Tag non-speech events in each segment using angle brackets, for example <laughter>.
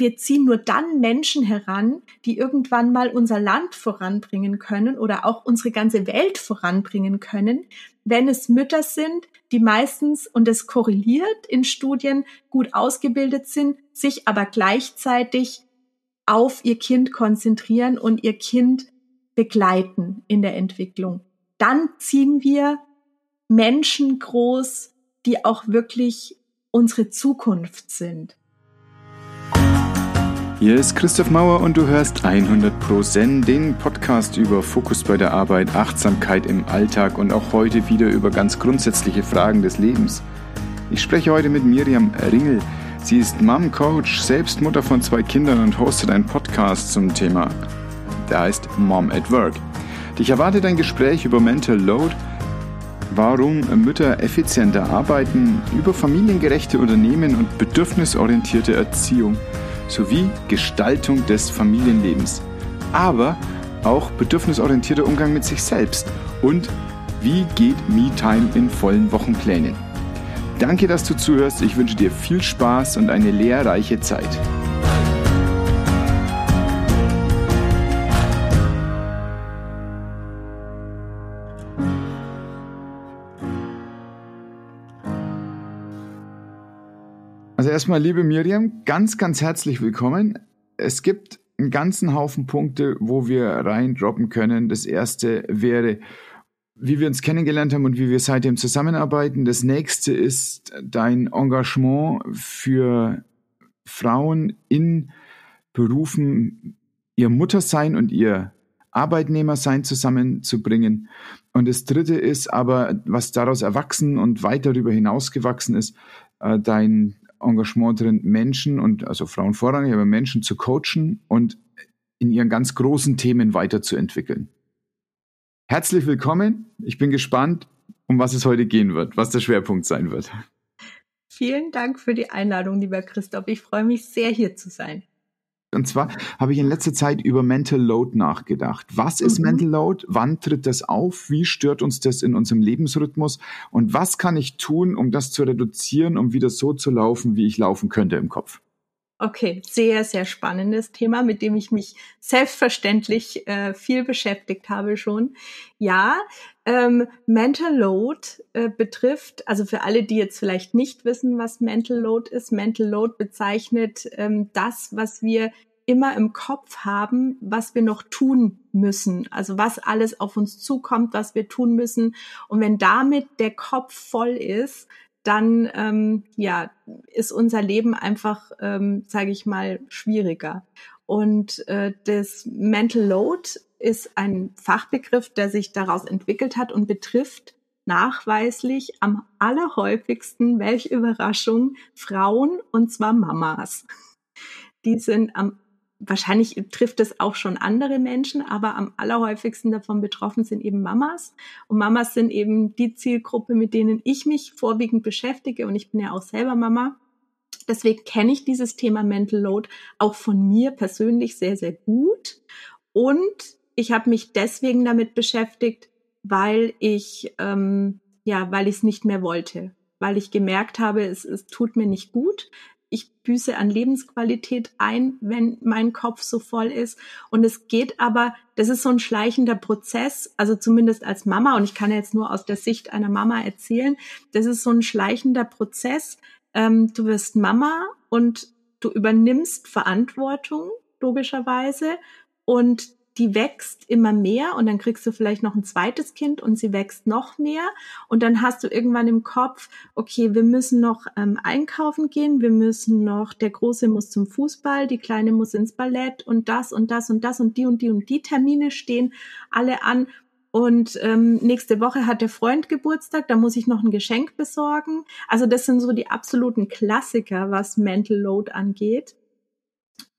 wir ziehen nur dann Menschen heran, die irgendwann mal unser Land voranbringen können oder auch unsere ganze Welt voranbringen können, wenn es Mütter sind, die meistens, und es korreliert in Studien, gut ausgebildet sind, sich aber gleichzeitig auf ihr Kind konzentrieren und ihr Kind begleiten in der Entwicklung. Dann ziehen wir Menschen groß, die auch wirklich unsere Zukunft sind. Hier ist Christoph Mauer und du hörst 100 Pro Zen, den Podcast über Fokus bei der Arbeit, Achtsamkeit im Alltag und auch heute wieder über ganz grundsätzliche Fragen des Lebens. Ich spreche heute mit Miriam Ringel. Sie ist Mom Coach, selbst Mutter von zwei Kindern und hostet einen Podcast zum Thema. Der heißt Mom at Work. Dich erwartet ein Gespräch über Mental Load, warum Mütter effizienter arbeiten, über familiengerechte Unternehmen und bedürfnisorientierte Erziehung – sowie Gestaltung des Familienlebens, aber auch bedürfnisorientierter Umgang mit sich selbst und wie geht Me-Time in vollen Wochenplänen. Danke, dass du zuhörst. Ich wünsche dir viel Spaß und eine lehrreiche Zeit. Erstmal, liebe Miriam, ganz, ganz herzlich willkommen. Es gibt einen ganzen Haufen Punkte, wo wir reindroppen können. Das erste wäre, wie wir uns kennengelernt haben und wie wir seitdem zusammenarbeiten. Das nächste ist dein Engagement für Frauen in Berufen, ihr Muttersein und ihr Arbeitnehmersein zusammenzubringen. Und das dritte ist aber, was daraus erwachsen und weit darüber hinausgewachsen ist, äh, dein Engagement drin, Menschen und also Frauen vorrangig, aber Menschen zu coachen und in ihren ganz großen Themen weiterzuentwickeln. Herzlich willkommen. Ich bin gespannt, um was es heute gehen wird, was der Schwerpunkt sein wird. Vielen Dank für die Einladung, lieber Christoph. Ich freue mich sehr, hier zu sein. Und zwar habe ich in letzter Zeit über Mental Load nachgedacht. Was ist mhm. Mental Load? Wann tritt das auf? Wie stört uns das in unserem Lebensrhythmus? Und was kann ich tun, um das zu reduzieren, um wieder so zu laufen, wie ich laufen könnte im Kopf? Okay, sehr, sehr spannendes Thema, mit dem ich mich selbstverständlich äh, viel beschäftigt habe schon. Ja, ähm, Mental Load äh, betrifft, also für alle, die jetzt vielleicht nicht wissen, was Mental Load ist, Mental Load bezeichnet ähm, das, was wir immer im Kopf haben, was wir noch tun müssen. Also was alles auf uns zukommt, was wir tun müssen. Und wenn damit der Kopf voll ist, dann ähm, ja ist unser Leben einfach, ähm, sage ich mal, schwieriger. Und äh, das Mental Load ist ein Fachbegriff, der sich daraus entwickelt hat und betrifft nachweislich am allerhäufigsten, welche Überraschung, Frauen und zwar Mamas. Die sind am wahrscheinlich trifft es auch schon andere Menschen, aber am allerhäufigsten davon betroffen sind eben Mamas. Und Mamas sind eben die Zielgruppe, mit denen ich mich vorwiegend beschäftige. Und ich bin ja auch selber Mama. Deswegen kenne ich dieses Thema Mental Load auch von mir persönlich sehr, sehr gut. Und ich habe mich deswegen damit beschäftigt, weil ich ähm, ja, weil ich es nicht mehr wollte, weil ich gemerkt habe, es, es tut mir nicht gut ich büße an Lebensqualität ein, wenn mein Kopf so voll ist. Und es geht aber, das ist so ein schleichender Prozess, also zumindest als Mama, und ich kann jetzt nur aus der Sicht einer Mama erzählen, das ist so ein schleichender Prozess. Ähm, du wirst Mama und du übernimmst Verantwortung, logischerweise, und die wächst immer mehr und dann kriegst du vielleicht noch ein zweites Kind und sie wächst noch mehr und dann hast du irgendwann im Kopf, okay, wir müssen noch ähm, einkaufen gehen, wir müssen noch, der Große muss zum Fußball, die Kleine muss ins Ballett und das und das und das und die und die und die Termine stehen alle an und ähm, nächste Woche hat der Freund Geburtstag, da muss ich noch ein Geschenk besorgen. Also das sind so die absoluten Klassiker, was Mental Load angeht.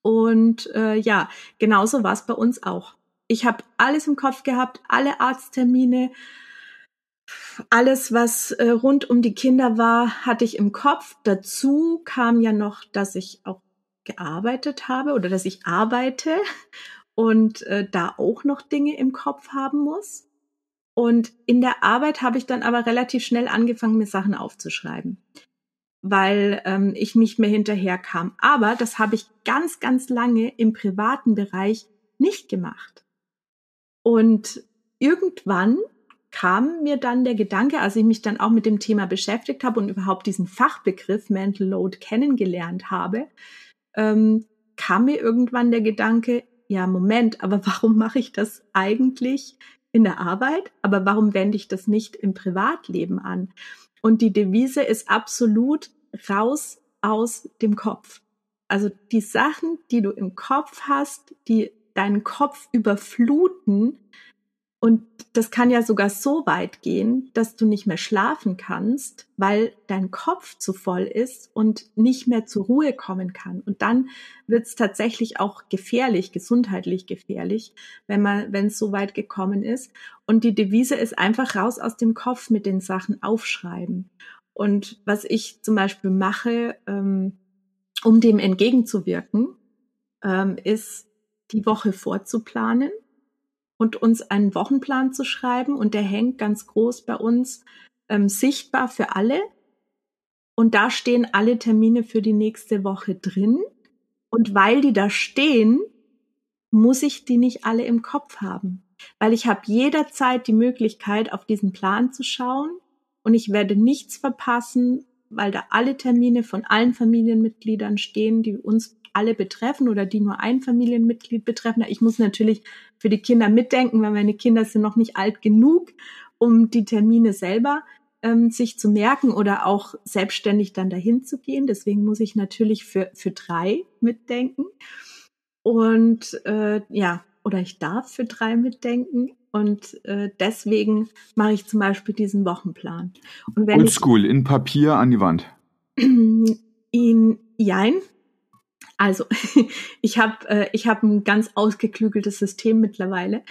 Und äh, ja, genauso war es bei uns auch. Ich habe alles im Kopf gehabt, alle Arzttermine, alles, was äh, rund um die Kinder war, hatte ich im Kopf. Dazu kam ja noch, dass ich auch gearbeitet habe oder dass ich arbeite und äh, da auch noch Dinge im Kopf haben muss. Und in der Arbeit habe ich dann aber relativ schnell angefangen, mir Sachen aufzuschreiben. Weil ähm, ich nicht mehr hinterherkam. Aber das habe ich ganz, ganz lange im privaten Bereich nicht gemacht. Und irgendwann kam mir dann der Gedanke, als ich mich dann auch mit dem Thema beschäftigt habe und überhaupt diesen Fachbegriff Mental Load kennengelernt habe, ähm, kam mir irgendwann der Gedanke, ja, Moment, aber <laughs> warum mache ich das eigentlich in der Arbeit? Aber warum wende ich das nicht im Privatleben an? Und die Devise ist absolut raus aus dem Kopf. Also die Sachen, die du im Kopf hast, die deinen Kopf überfluten, und das kann ja sogar so weit gehen, dass du nicht mehr schlafen kannst, weil dein Kopf zu voll ist und nicht mehr zur Ruhe kommen kann. Und dann wird es tatsächlich auch gefährlich, gesundheitlich gefährlich, wenn man, wenn es so weit gekommen ist. Und die Devise ist einfach raus aus dem Kopf mit den Sachen aufschreiben. Und was ich zum Beispiel mache, ähm, um dem entgegenzuwirken, ähm, ist die Woche vorzuplanen und uns einen Wochenplan zu schreiben. Und der hängt ganz groß bei uns ähm, sichtbar für alle. Und da stehen alle Termine für die nächste Woche drin. Und weil die da stehen, muss ich die nicht alle im Kopf haben. Weil ich habe jederzeit die Möglichkeit, auf diesen Plan zu schauen und ich werde nichts verpassen, weil da alle Termine von allen Familienmitgliedern stehen, die uns alle betreffen oder die nur ein Familienmitglied betreffen. Ich muss natürlich für die Kinder mitdenken, weil meine Kinder sind noch nicht alt genug, um die Termine selber ähm, sich zu merken oder auch selbstständig dann dahin zu gehen. Deswegen muss ich natürlich für, für drei mitdenken. Und äh, ja, oder ich darf für drei mitdenken. Und äh, deswegen mache ich zum Beispiel diesen Wochenplan. Und wenn Oldschool, in Papier an die Wand. <clears throat> In, jein, also, <laughs> ich habe äh, ich hab ein ganz ausgeklügeltes System mittlerweile.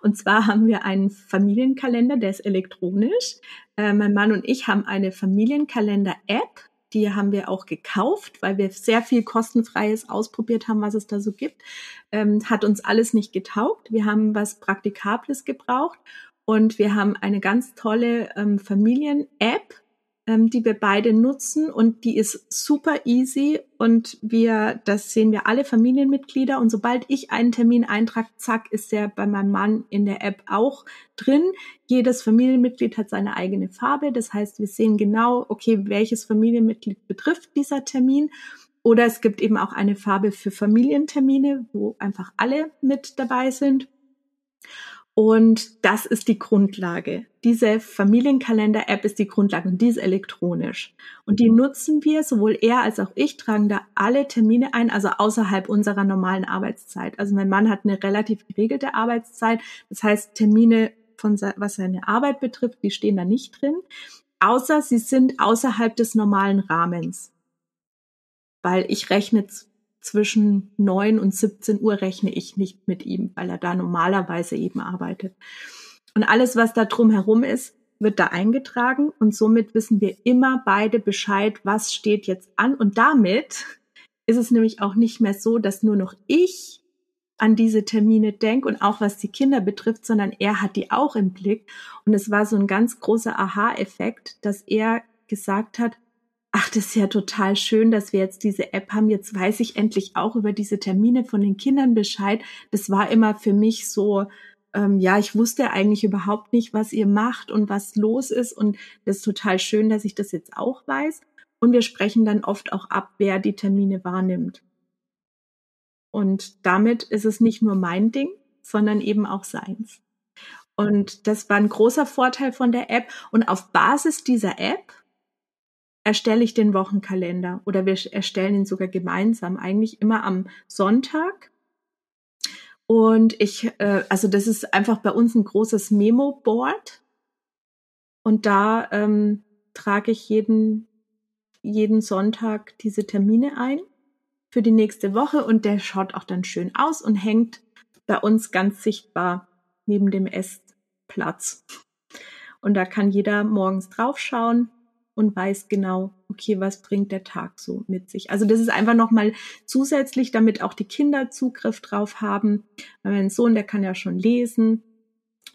Und zwar haben wir einen Familienkalender, der ist elektronisch. Äh, mein Mann und ich haben eine Familienkalender-App. Die haben wir auch gekauft, weil wir sehr viel kostenfreies ausprobiert haben, was es da so gibt. Ähm, hat uns alles nicht getaugt. Wir haben was Praktikables gebraucht und wir haben eine ganz tolle ähm, Familien-App, ähm, die wir beide nutzen und die ist super easy und wir, das sehen wir alle Familienmitglieder und sobald ich einen Termin eintrage, zack, ist der bei meinem Mann in der App auch drin. Jedes Familienmitglied hat seine eigene Farbe, das heißt, wir sehen genau, okay, welches Familienmitglied betrifft dieser Termin. Oder es gibt eben auch eine Farbe für Familientermine, wo einfach alle mit dabei sind. Und das ist die Grundlage. Diese Familienkalender-App ist die Grundlage und die ist elektronisch. Und die nutzen wir, sowohl er als auch ich tragen da alle Termine ein, also außerhalb unserer normalen Arbeitszeit. Also mein Mann hat eine relativ geregelte Arbeitszeit. Das heißt, Termine von, was seine Arbeit betrifft, die stehen da nicht drin. Außer sie sind außerhalb des normalen Rahmens. Weil ich rechne zwischen neun und 17 Uhr rechne ich nicht mit ihm, weil er da normalerweise eben arbeitet. Und alles, was da drumherum ist, wird da eingetragen und somit wissen wir immer beide Bescheid, was steht jetzt an. Und damit ist es nämlich auch nicht mehr so, dass nur noch ich an diese Termine denke und auch was die Kinder betrifft, sondern er hat die auch im Blick. Und es war so ein ganz großer Aha-Effekt, dass er gesagt hat, ach, das ist ja total schön, dass wir jetzt diese App haben. Jetzt weiß ich endlich auch über diese Termine von den Kindern Bescheid. Das war immer für mich so, ähm, ja, ich wusste eigentlich überhaupt nicht, was ihr macht und was los ist. Und das ist total schön, dass ich das jetzt auch weiß. Und wir sprechen dann oft auch ab, wer die Termine wahrnimmt. Und damit ist es nicht nur mein Ding, sondern eben auch seins. Und das war ein großer Vorteil von der App. Und auf Basis dieser App erstelle ich den Wochenkalender oder wir erstellen ihn sogar gemeinsam, eigentlich immer am Sonntag. Und ich, äh, also das ist einfach bei uns ein großes Memo-Board. Und da ähm, trage ich jeden, jeden Sonntag diese Termine ein für die nächste Woche und der schaut auch dann schön aus und hängt bei uns ganz sichtbar neben dem Essplatz. Und da kann jeder morgens draufschauen und weiß genau, okay, was bringt der Tag so mit sich. Also das ist einfach nochmal zusätzlich, damit auch die Kinder Zugriff drauf haben. Mein Sohn, der kann ja schon lesen.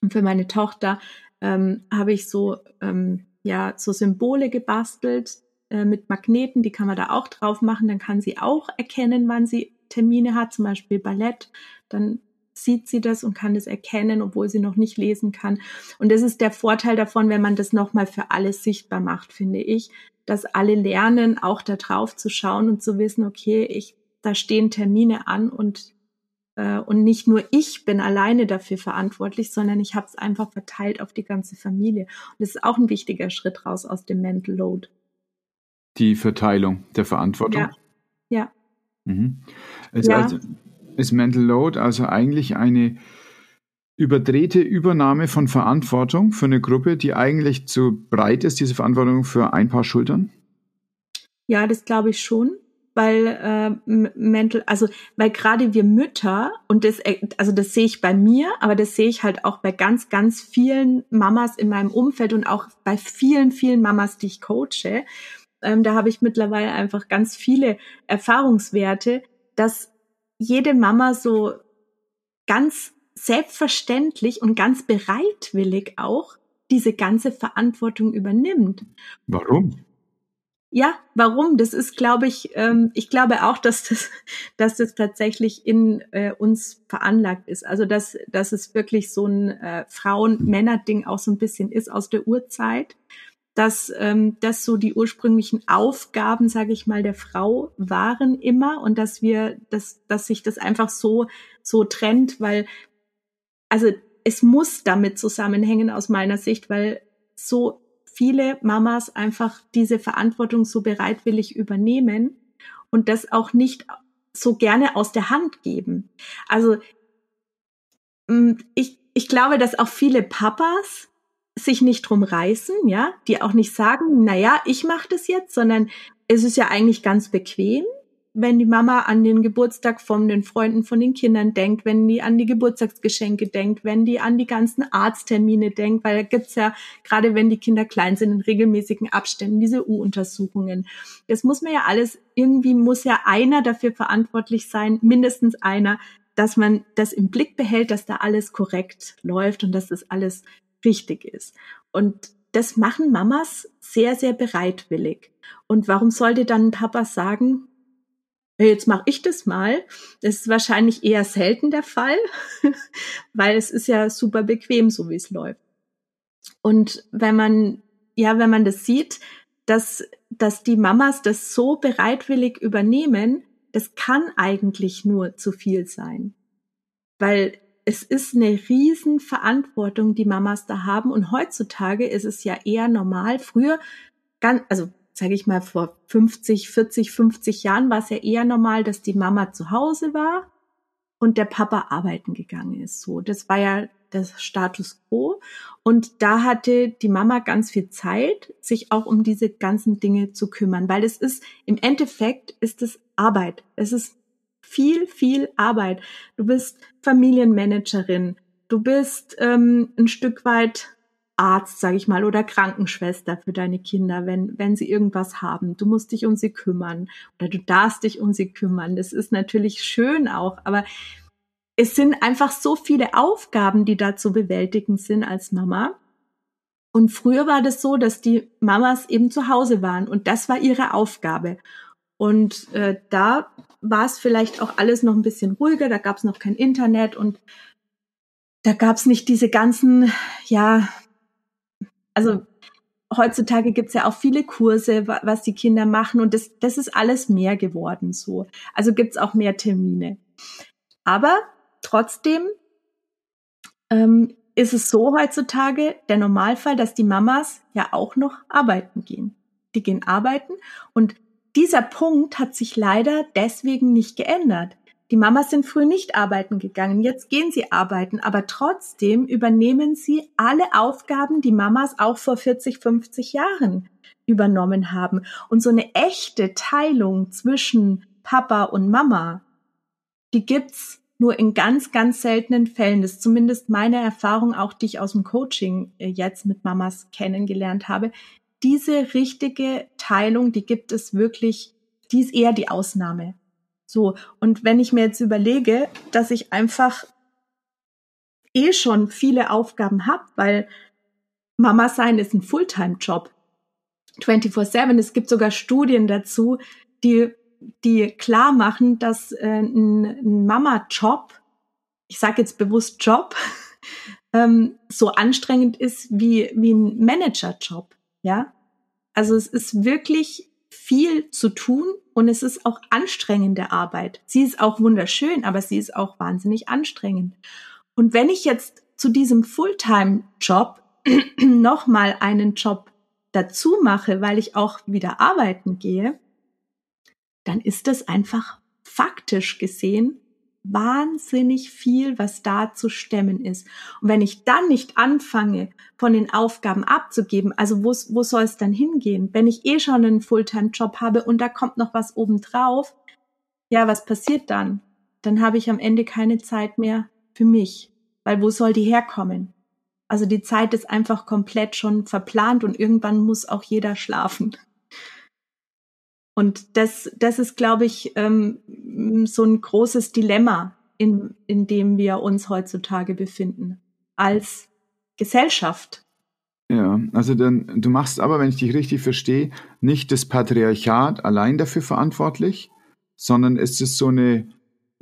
Und für meine Tochter ähm, habe ich so, ähm, ja, so Symbole gebastelt, äh, mit Magneten, die kann man da auch drauf machen. Dann kann sie auch erkennen, wann sie Termine hat, zum Beispiel Ballett. Dann sieht sie das und kann es erkennen, obwohl sie noch nicht lesen kann. Und das ist der Vorteil davon, wenn man das nochmal für alles sichtbar macht, finde ich, dass alle lernen, auch da drauf zu schauen und zu wissen, okay, ich, da stehen Termine an und äh, und nicht nur ich bin alleine dafür verantwortlich, sondern ich habe es einfach verteilt auf die ganze Familie. Und das ist auch ein wichtiger Schritt raus aus dem Mental Load. Die Verteilung der Verantwortung. Ja. ja. Mhm. ja. Also, ist Mental Load also eigentlich eine überdrehte Übernahme von Verantwortung für eine Gruppe, die eigentlich zu breit ist, diese Verantwortung für ein paar Schultern? Ja, das glaube ich schon weil äh, mental, also weil gerade wir Mütter und das, äh, also das sehe ich bei mir, aber das sehe ich halt auch bei ganz, ganz vielen Mamas in meinem Umfeld und auch bei vielen, vielen Mamas, die ich coache. Ähm, da habe ich mittlerweile einfach ganz viele Erfahrungswerte, dass jede Mama so ganz selbstverständlich und ganz bereitwillig auch diese ganze Verantwortung übernimmt. Warum? Ja, warum? Das ist, glaube ich, ähm, ich glaube auch, dass das, <laughs> dass das tatsächlich in äh, uns veranlagt ist. Also dass, dass es wirklich so ein äh, Frauen-Männer-Ding auch so ein bisschen ist aus der Urzeit, dass ähm, das so die ursprünglichen Aufgaben, sage ich mal, der Frau waren immer und dass wir, dass, dass sich das einfach so so trennt, weil also es muss damit zusammenhängen aus meiner Sicht, weil so viele Mamas einfach diese Verantwortung so bereitwillig übernehmen und das auch nicht so gerne aus der Hand geben. Also mm, ich, ich glaube, dass auch viele Papas sich nicht drum reißen, ja, die auch nicht sagen, na ja, ich mache das jetzt, sondern es ist ja eigentlich ganz bequem wenn die Mama an den Geburtstag von den Freunden von den Kindern denkt, wenn die an die Geburtstagsgeschenke denkt, wenn die an die ganzen Arzttermine denkt, weil da gibt's ja, gerade wenn die Kinder klein sind, in regelmäßigen Abständen diese U-Untersuchungen. Das muss man ja alles, irgendwie muss ja einer dafür verantwortlich sein, mindestens einer, dass man das im Blick behält, dass da alles korrekt läuft und dass das alles richtig ist. Und das machen Mamas sehr, sehr bereitwillig. Und warum sollte dann ein Papa sagen, jetzt mache ich das mal. Das ist wahrscheinlich eher selten der Fall, <laughs> weil es ist ja super bequem, so wie es läuft. Und wenn man, ja, wenn man das sieht, dass, dass die Mamas das so bereitwillig übernehmen, das kann eigentlich nur zu viel sein. Weil es ist eine riesen Verantwortung, die Mamas da haben. Und heutzutage ist es ja eher normal. Früher, ganz, also sage ich mal, vor 50, 40, 50 Jahren war es ja eher normal, dass die Mama zu Hause war und der Papa arbeiten gegangen ist. So, das war ja das Status quo. Und da hatte die Mama ganz viel Zeit, sich auch um diese ganzen Dinge zu kümmern, weil es ist, im Endeffekt ist es Arbeit. Es ist viel, viel Arbeit. Du bist Familienmanagerin. Du bist ähm, ein Stück weit Arzt, sage ich mal, oder Krankenschwester für deine Kinder, wenn, wenn sie irgendwas haben. Du musst dich um sie kümmern oder du darfst dich um sie kümmern. Das ist natürlich schön auch, aber es sind einfach so viele Aufgaben, die da zu bewältigen sind als Mama. Und früher war das so, dass die Mamas eben zu Hause waren und das war ihre Aufgabe. Und äh, da war es vielleicht auch alles noch ein bisschen ruhiger, da gab es noch kein Internet und da gab es nicht diese ganzen, ja, also heutzutage gibt's ja auch viele Kurse, was die Kinder machen und das, das ist alles mehr geworden so. Also gibt's auch mehr Termine. Aber trotzdem ähm, ist es so heutzutage der Normalfall, dass die Mamas ja auch noch arbeiten gehen. Die gehen arbeiten und dieser Punkt hat sich leider deswegen nicht geändert. Die Mamas sind früh nicht arbeiten gegangen, jetzt gehen sie arbeiten, aber trotzdem übernehmen sie alle Aufgaben, die Mamas auch vor 40, 50 Jahren übernommen haben. Und so eine echte Teilung zwischen Papa und Mama, die gibt's nur in ganz, ganz seltenen Fällen. Das ist zumindest meine Erfahrung, auch die ich aus dem Coaching äh, jetzt mit Mamas kennengelernt habe. Diese richtige Teilung, die gibt es wirklich, die ist eher die Ausnahme. So, und wenn ich mir jetzt überlege, dass ich einfach eh schon viele Aufgaben habe, weil Mama sein ist ein Fulltime-Job. 24-7. Es gibt sogar Studien dazu, die, die klar machen, dass äh, ein, ein Mama-Job, ich sage jetzt bewusst Job, <laughs> ähm, so anstrengend ist wie, wie ein Manager-Job. Ja, also es ist wirklich viel zu tun und es ist auch anstrengende Arbeit. Sie ist auch wunderschön, aber sie ist auch wahnsinnig anstrengend. Und wenn ich jetzt zu diesem Fulltime-Job <clears throat> nochmal einen Job dazu mache, weil ich auch wieder arbeiten gehe, dann ist das einfach faktisch gesehen wahnsinnig viel, was da zu stemmen ist. Und wenn ich dann nicht anfange, von den Aufgaben abzugeben, also wo, wo soll es dann hingehen? Wenn ich eh schon einen Fulltime-Job habe und da kommt noch was obendrauf, ja, was passiert dann? Dann habe ich am Ende keine Zeit mehr für mich. Weil wo soll die herkommen? Also die Zeit ist einfach komplett schon verplant und irgendwann muss auch jeder schlafen. Und das, das ist, glaube ich, ähm, so ein großes Dilemma, in, in dem wir uns heutzutage befinden, als Gesellschaft. Ja, also dann, du machst aber, wenn ich dich richtig verstehe, nicht das Patriarchat allein dafür verantwortlich, sondern es ist so eine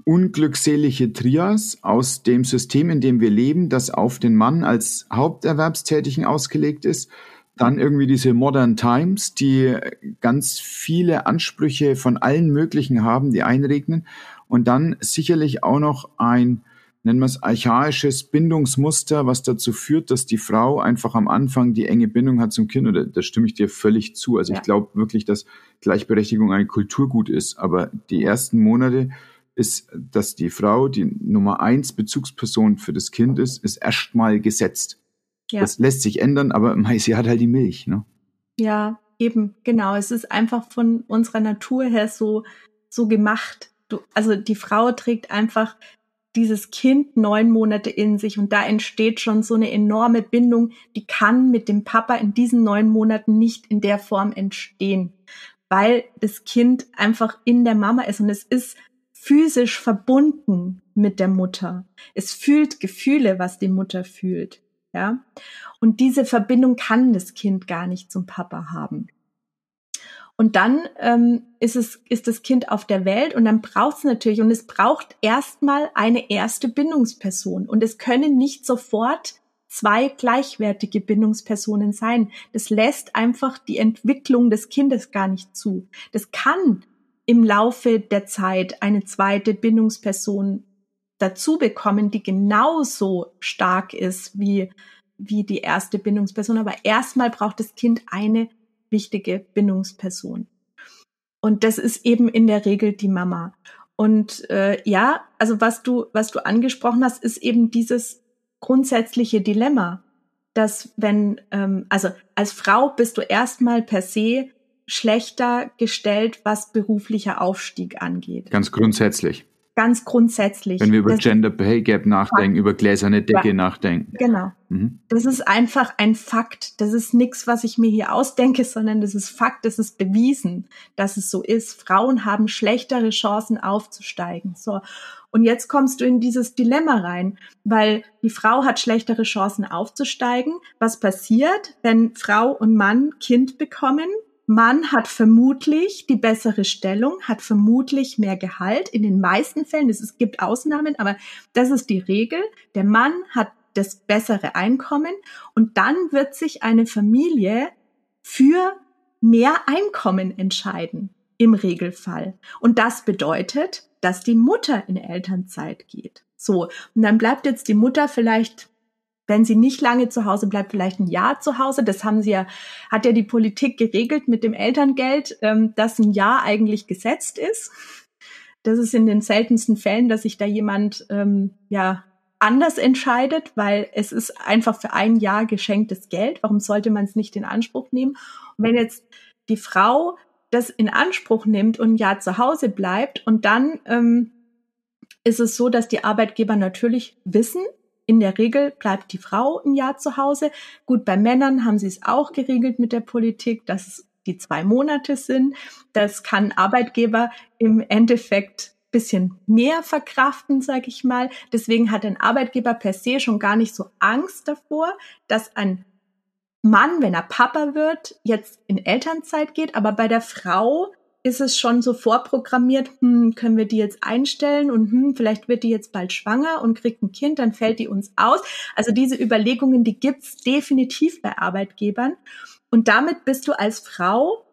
unglückselige Trias aus dem System, in dem wir leben, das auf den Mann als Haupterwerbstätigen ausgelegt ist, dann irgendwie diese Modern Times, die ganz viele Ansprüche von allen möglichen haben, die einregnen. Und dann sicherlich auch noch ein, nennen wir es, archaisches Bindungsmuster, was dazu führt, dass die Frau einfach am Anfang die enge Bindung hat zum Kind. Da, da stimme ich dir völlig zu. Also ja. ich glaube wirklich, dass Gleichberechtigung ein Kulturgut ist. Aber die ersten Monate ist, dass die Frau die Nummer eins Bezugsperson für das Kind ist, ist erstmal gesetzt. Ja. Das lässt sich ändern, aber sie hat halt die Milch, ne? Ja, eben, genau. Es ist einfach von unserer Natur her so, so gemacht. Du, also die Frau trägt einfach dieses Kind neun Monate in sich und da entsteht schon so eine enorme Bindung, die kann mit dem Papa in diesen neun Monaten nicht in der Form entstehen, weil das Kind einfach in der Mama ist und es ist physisch verbunden mit der Mutter. Es fühlt Gefühle, was die Mutter fühlt. Ja. Und diese Verbindung kann das Kind gar nicht zum Papa haben. Und dann ähm, ist es ist das Kind auf der Welt und dann braucht es natürlich und es braucht erstmal eine erste Bindungsperson und es können nicht sofort zwei gleichwertige Bindungspersonen sein. Das lässt einfach die Entwicklung des Kindes gar nicht zu. Das kann im Laufe der Zeit eine zweite Bindungsperson dazu bekommen, die genauso stark ist wie, wie die erste Bindungsperson. Aber erstmal braucht das Kind eine wichtige Bindungsperson. Und das ist eben in der Regel die Mama. Und äh, ja, also was du, was du angesprochen hast, ist eben dieses grundsätzliche Dilemma, dass wenn, ähm, also als Frau bist du erstmal per se schlechter gestellt, was beruflicher Aufstieg angeht. Ganz grundsätzlich ganz grundsätzlich. Wenn wir über das Gender Pay Gap nachdenken, über gläserne Decke ja, nachdenken. Genau. Mhm. Das ist einfach ein Fakt. Das ist nichts, was ich mir hier ausdenke, sondern das ist Fakt, das ist bewiesen, dass es so ist. Frauen haben schlechtere Chancen aufzusteigen. So. Und jetzt kommst du in dieses Dilemma rein, weil die Frau hat schlechtere Chancen aufzusteigen. Was passiert, wenn Frau und Mann Kind bekommen? Mann hat vermutlich die bessere Stellung, hat vermutlich mehr Gehalt. In den meisten Fällen, es gibt Ausnahmen, aber das ist die Regel. Der Mann hat das bessere Einkommen und dann wird sich eine Familie für mehr Einkommen entscheiden im Regelfall. Und das bedeutet, dass die Mutter in Elternzeit geht. So. Und dann bleibt jetzt die Mutter vielleicht wenn sie nicht lange zu Hause bleibt, vielleicht ein Jahr zu Hause. Das haben sie ja, hat ja die Politik geregelt mit dem Elterngeld, ähm, dass ein Jahr eigentlich gesetzt ist. Das ist in den seltensten Fällen, dass sich da jemand ähm, ja anders entscheidet, weil es ist einfach für ein Jahr geschenktes Geld. Warum sollte man es nicht in Anspruch nehmen? Und wenn jetzt die Frau das in Anspruch nimmt und ein Jahr zu Hause bleibt und dann ähm, ist es so, dass die Arbeitgeber natürlich wissen, in der Regel bleibt die Frau ein Jahr zu Hause. Gut, bei Männern haben sie es auch geregelt mit der Politik, dass es die zwei Monate sind. Das kann Arbeitgeber im Endeffekt bisschen mehr verkraften, sage ich mal. Deswegen hat ein Arbeitgeber per se schon gar nicht so Angst davor, dass ein Mann, wenn er Papa wird, jetzt in Elternzeit geht, aber bei der Frau ist es schon so vorprogrammiert, hm, können wir die jetzt einstellen und hm, vielleicht wird die jetzt bald schwanger und kriegt ein Kind, dann fällt die uns aus. Also diese Überlegungen, die gibt's definitiv bei Arbeitgebern. Und damit bist du als Frau,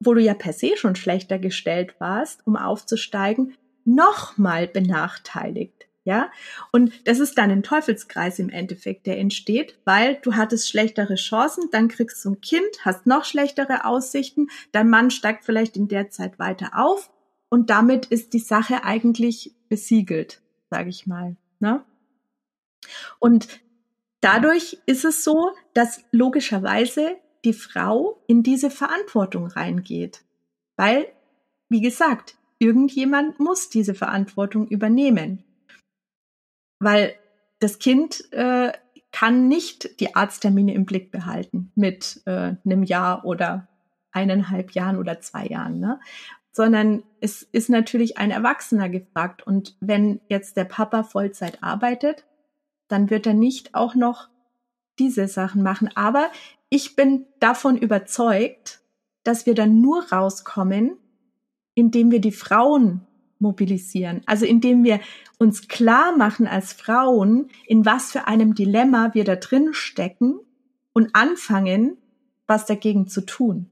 wo du ja per se schon schlechter gestellt warst, um aufzusteigen, nochmal benachteiligt. Ja, und das ist dann ein Teufelskreis im Endeffekt, der entsteht, weil du hattest schlechtere Chancen, dann kriegst du ein Kind, hast noch schlechtere Aussichten, dein Mann steigt vielleicht in der Zeit weiter auf und damit ist die Sache eigentlich besiegelt, sage ich mal. Ne? Und dadurch ist es so, dass logischerweise die Frau in diese Verantwortung reingeht, weil, wie gesagt, irgendjemand muss diese Verantwortung übernehmen weil das Kind äh, kann nicht die Arzttermine im Blick behalten mit äh, einem Jahr oder eineinhalb Jahren oder zwei Jahren, ne? sondern es ist natürlich ein Erwachsener gefragt. Und wenn jetzt der Papa Vollzeit arbeitet, dann wird er nicht auch noch diese Sachen machen. Aber ich bin davon überzeugt, dass wir dann nur rauskommen, indem wir die Frauen mobilisieren. Also indem wir uns klar machen als Frauen, in was für einem Dilemma wir da drin stecken und anfangen, was dagegen zu tun.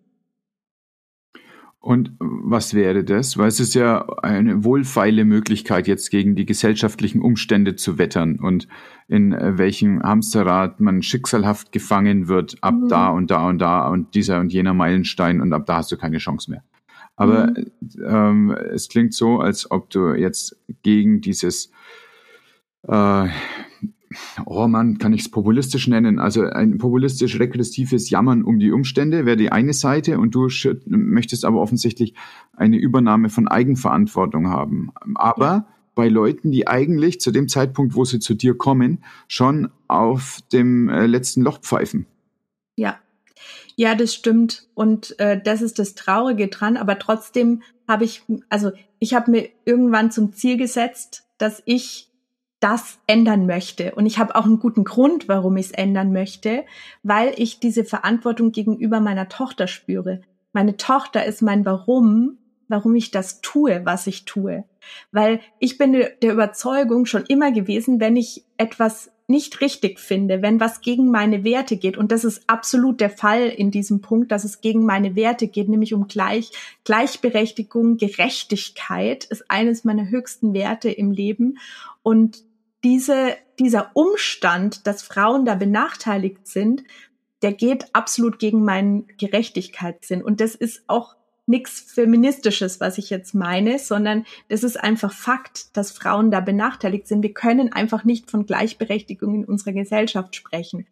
Und was wäre das? Weil es ist ja eine wohlfeile Möglichkeit, jetzt gegen die gesellschaftlichen Umstände zu wettern und in welchem Hamsterrad man schicksalhaft gefangen wird, ab mhm. da und da und da und dieser und jener Meilenstein und ab da hast du keine Chance mehr. Aber mhm. ähm, es klingt so, als ob du jetzt gegen dieses, äh, oh man, kann ich es populistisch nennen? Also ein populistisch-regressives Jammern um die Umstände wäre die eine Seite und du möchtest aber offensichtlich eine Übernahme von Eigenverantwortung haben. Aber bei Leuten, die eigentlich zu dem Zeitpunkt, wo sie zu dir kommen, schon auf dem äh, letzten Loch pfeifen. Ja, ja, das stimmt. Und äh, das ist das Traurige dran. Aber trotzdem habe ich, also ich habe mir irgendwann zum Ziel gesetzt, dass ich das ändern möchte. Und ich habe auch einen guten Grund, warum ich es ändern möchte, weil ich diese Verantwortung gegenüber meiner Tochter spüre. Meine Tochter ist mein Warum, warum ich das tue, was ich tue. Weil ich bin der Überzeugung schon immer gewesen, wenn ich etwas nicht richtig finde, wenn was gegen meine Werte geht, und das ist absolut der Fall in diesem Punkt, dass es gegen meine Werte geht, nämlich um Gleich, Gleichberechtigung, Gerechtigkeit ist eines meiner höchsten Werte im Leben. Und diese, dieser Umstand, dass Frauen da benachteiligt sind, der geht absolut gegen meinen Gerechtigkeitssinn. Und das ist auch nichts Feministisches, was ich jetzt meine, sondern es ist einfach Fakt, dass Frauen da benachteiligt sind. Wir können einfach nicht von Gleichberechtigung in unserer Gesellschaft sprechen.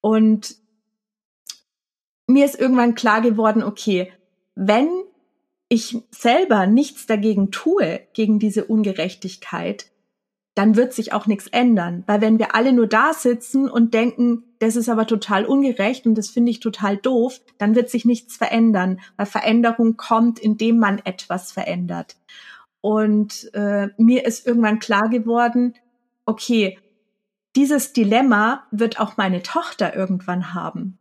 Und mir ist irgendwann klar geworden, okay, wenn ich selber nichts dagegen tue, gegen diese Ungerechtigkeit, dann wird sich auch nichts ändern. Weil wenn wir alle nur da sitzen und denken, das ist aber total ungerecht und das finde ich total doof, dann wird sich nichts verändern. Weil Veränderung kommt, indem man etwas verändert. Und äh, mir ist irgendwann klar geworden, okay, dieses Dilemma wird auch meine Tochter irgendwann haben,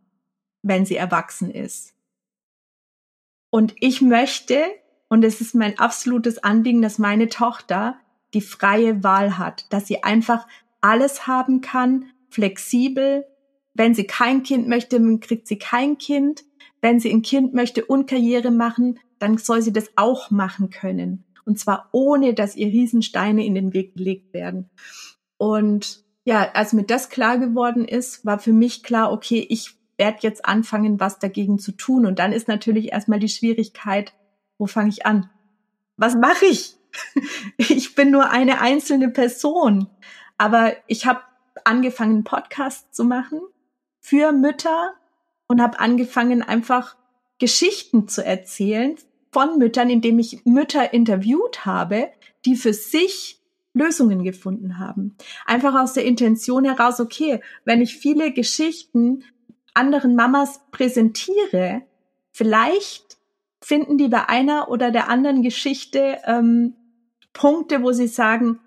wenn sie erwachsen ist. Und ich möchte, und es ist mein absolutes Anliegen, dass meine Tochter die freie Wahl hat, dass sie einfach alles haben kann, flexibel. Wenn sie kein Kind möchte, kriegt sie kein Kind. Wenn sie ein Kind möchte und Karriere machen, dann soll sie das auch machen können. Und zwar ohne, dass ihr Riesensteine in den Weg gelegt werden. Und ja, als mir das klar geworden ist, war für mich klar, okay, ich werde jetzt anfangen, was dagegen zu tun. Und dann ist natürlich erstmal die Schwierigkeit, wo fange ich an? Was mache ich? Ich bin nur eine einzelne Person. Aber ich habe angefangen, Podcasts zu machen für Mütter und habe angefangen, einfach Geschichten zu erzählen von Müttern, indem ich Mütter interviewt habe, die für sich Lösungen gefunden haben. Einfach aus der Intention heraus, okay, wenn ich viele Geschichten anderen Mamas präsentiere, vielleicht finden die bei einer oder der anderen Geschichte ähm, Punkte, wo sie sagen,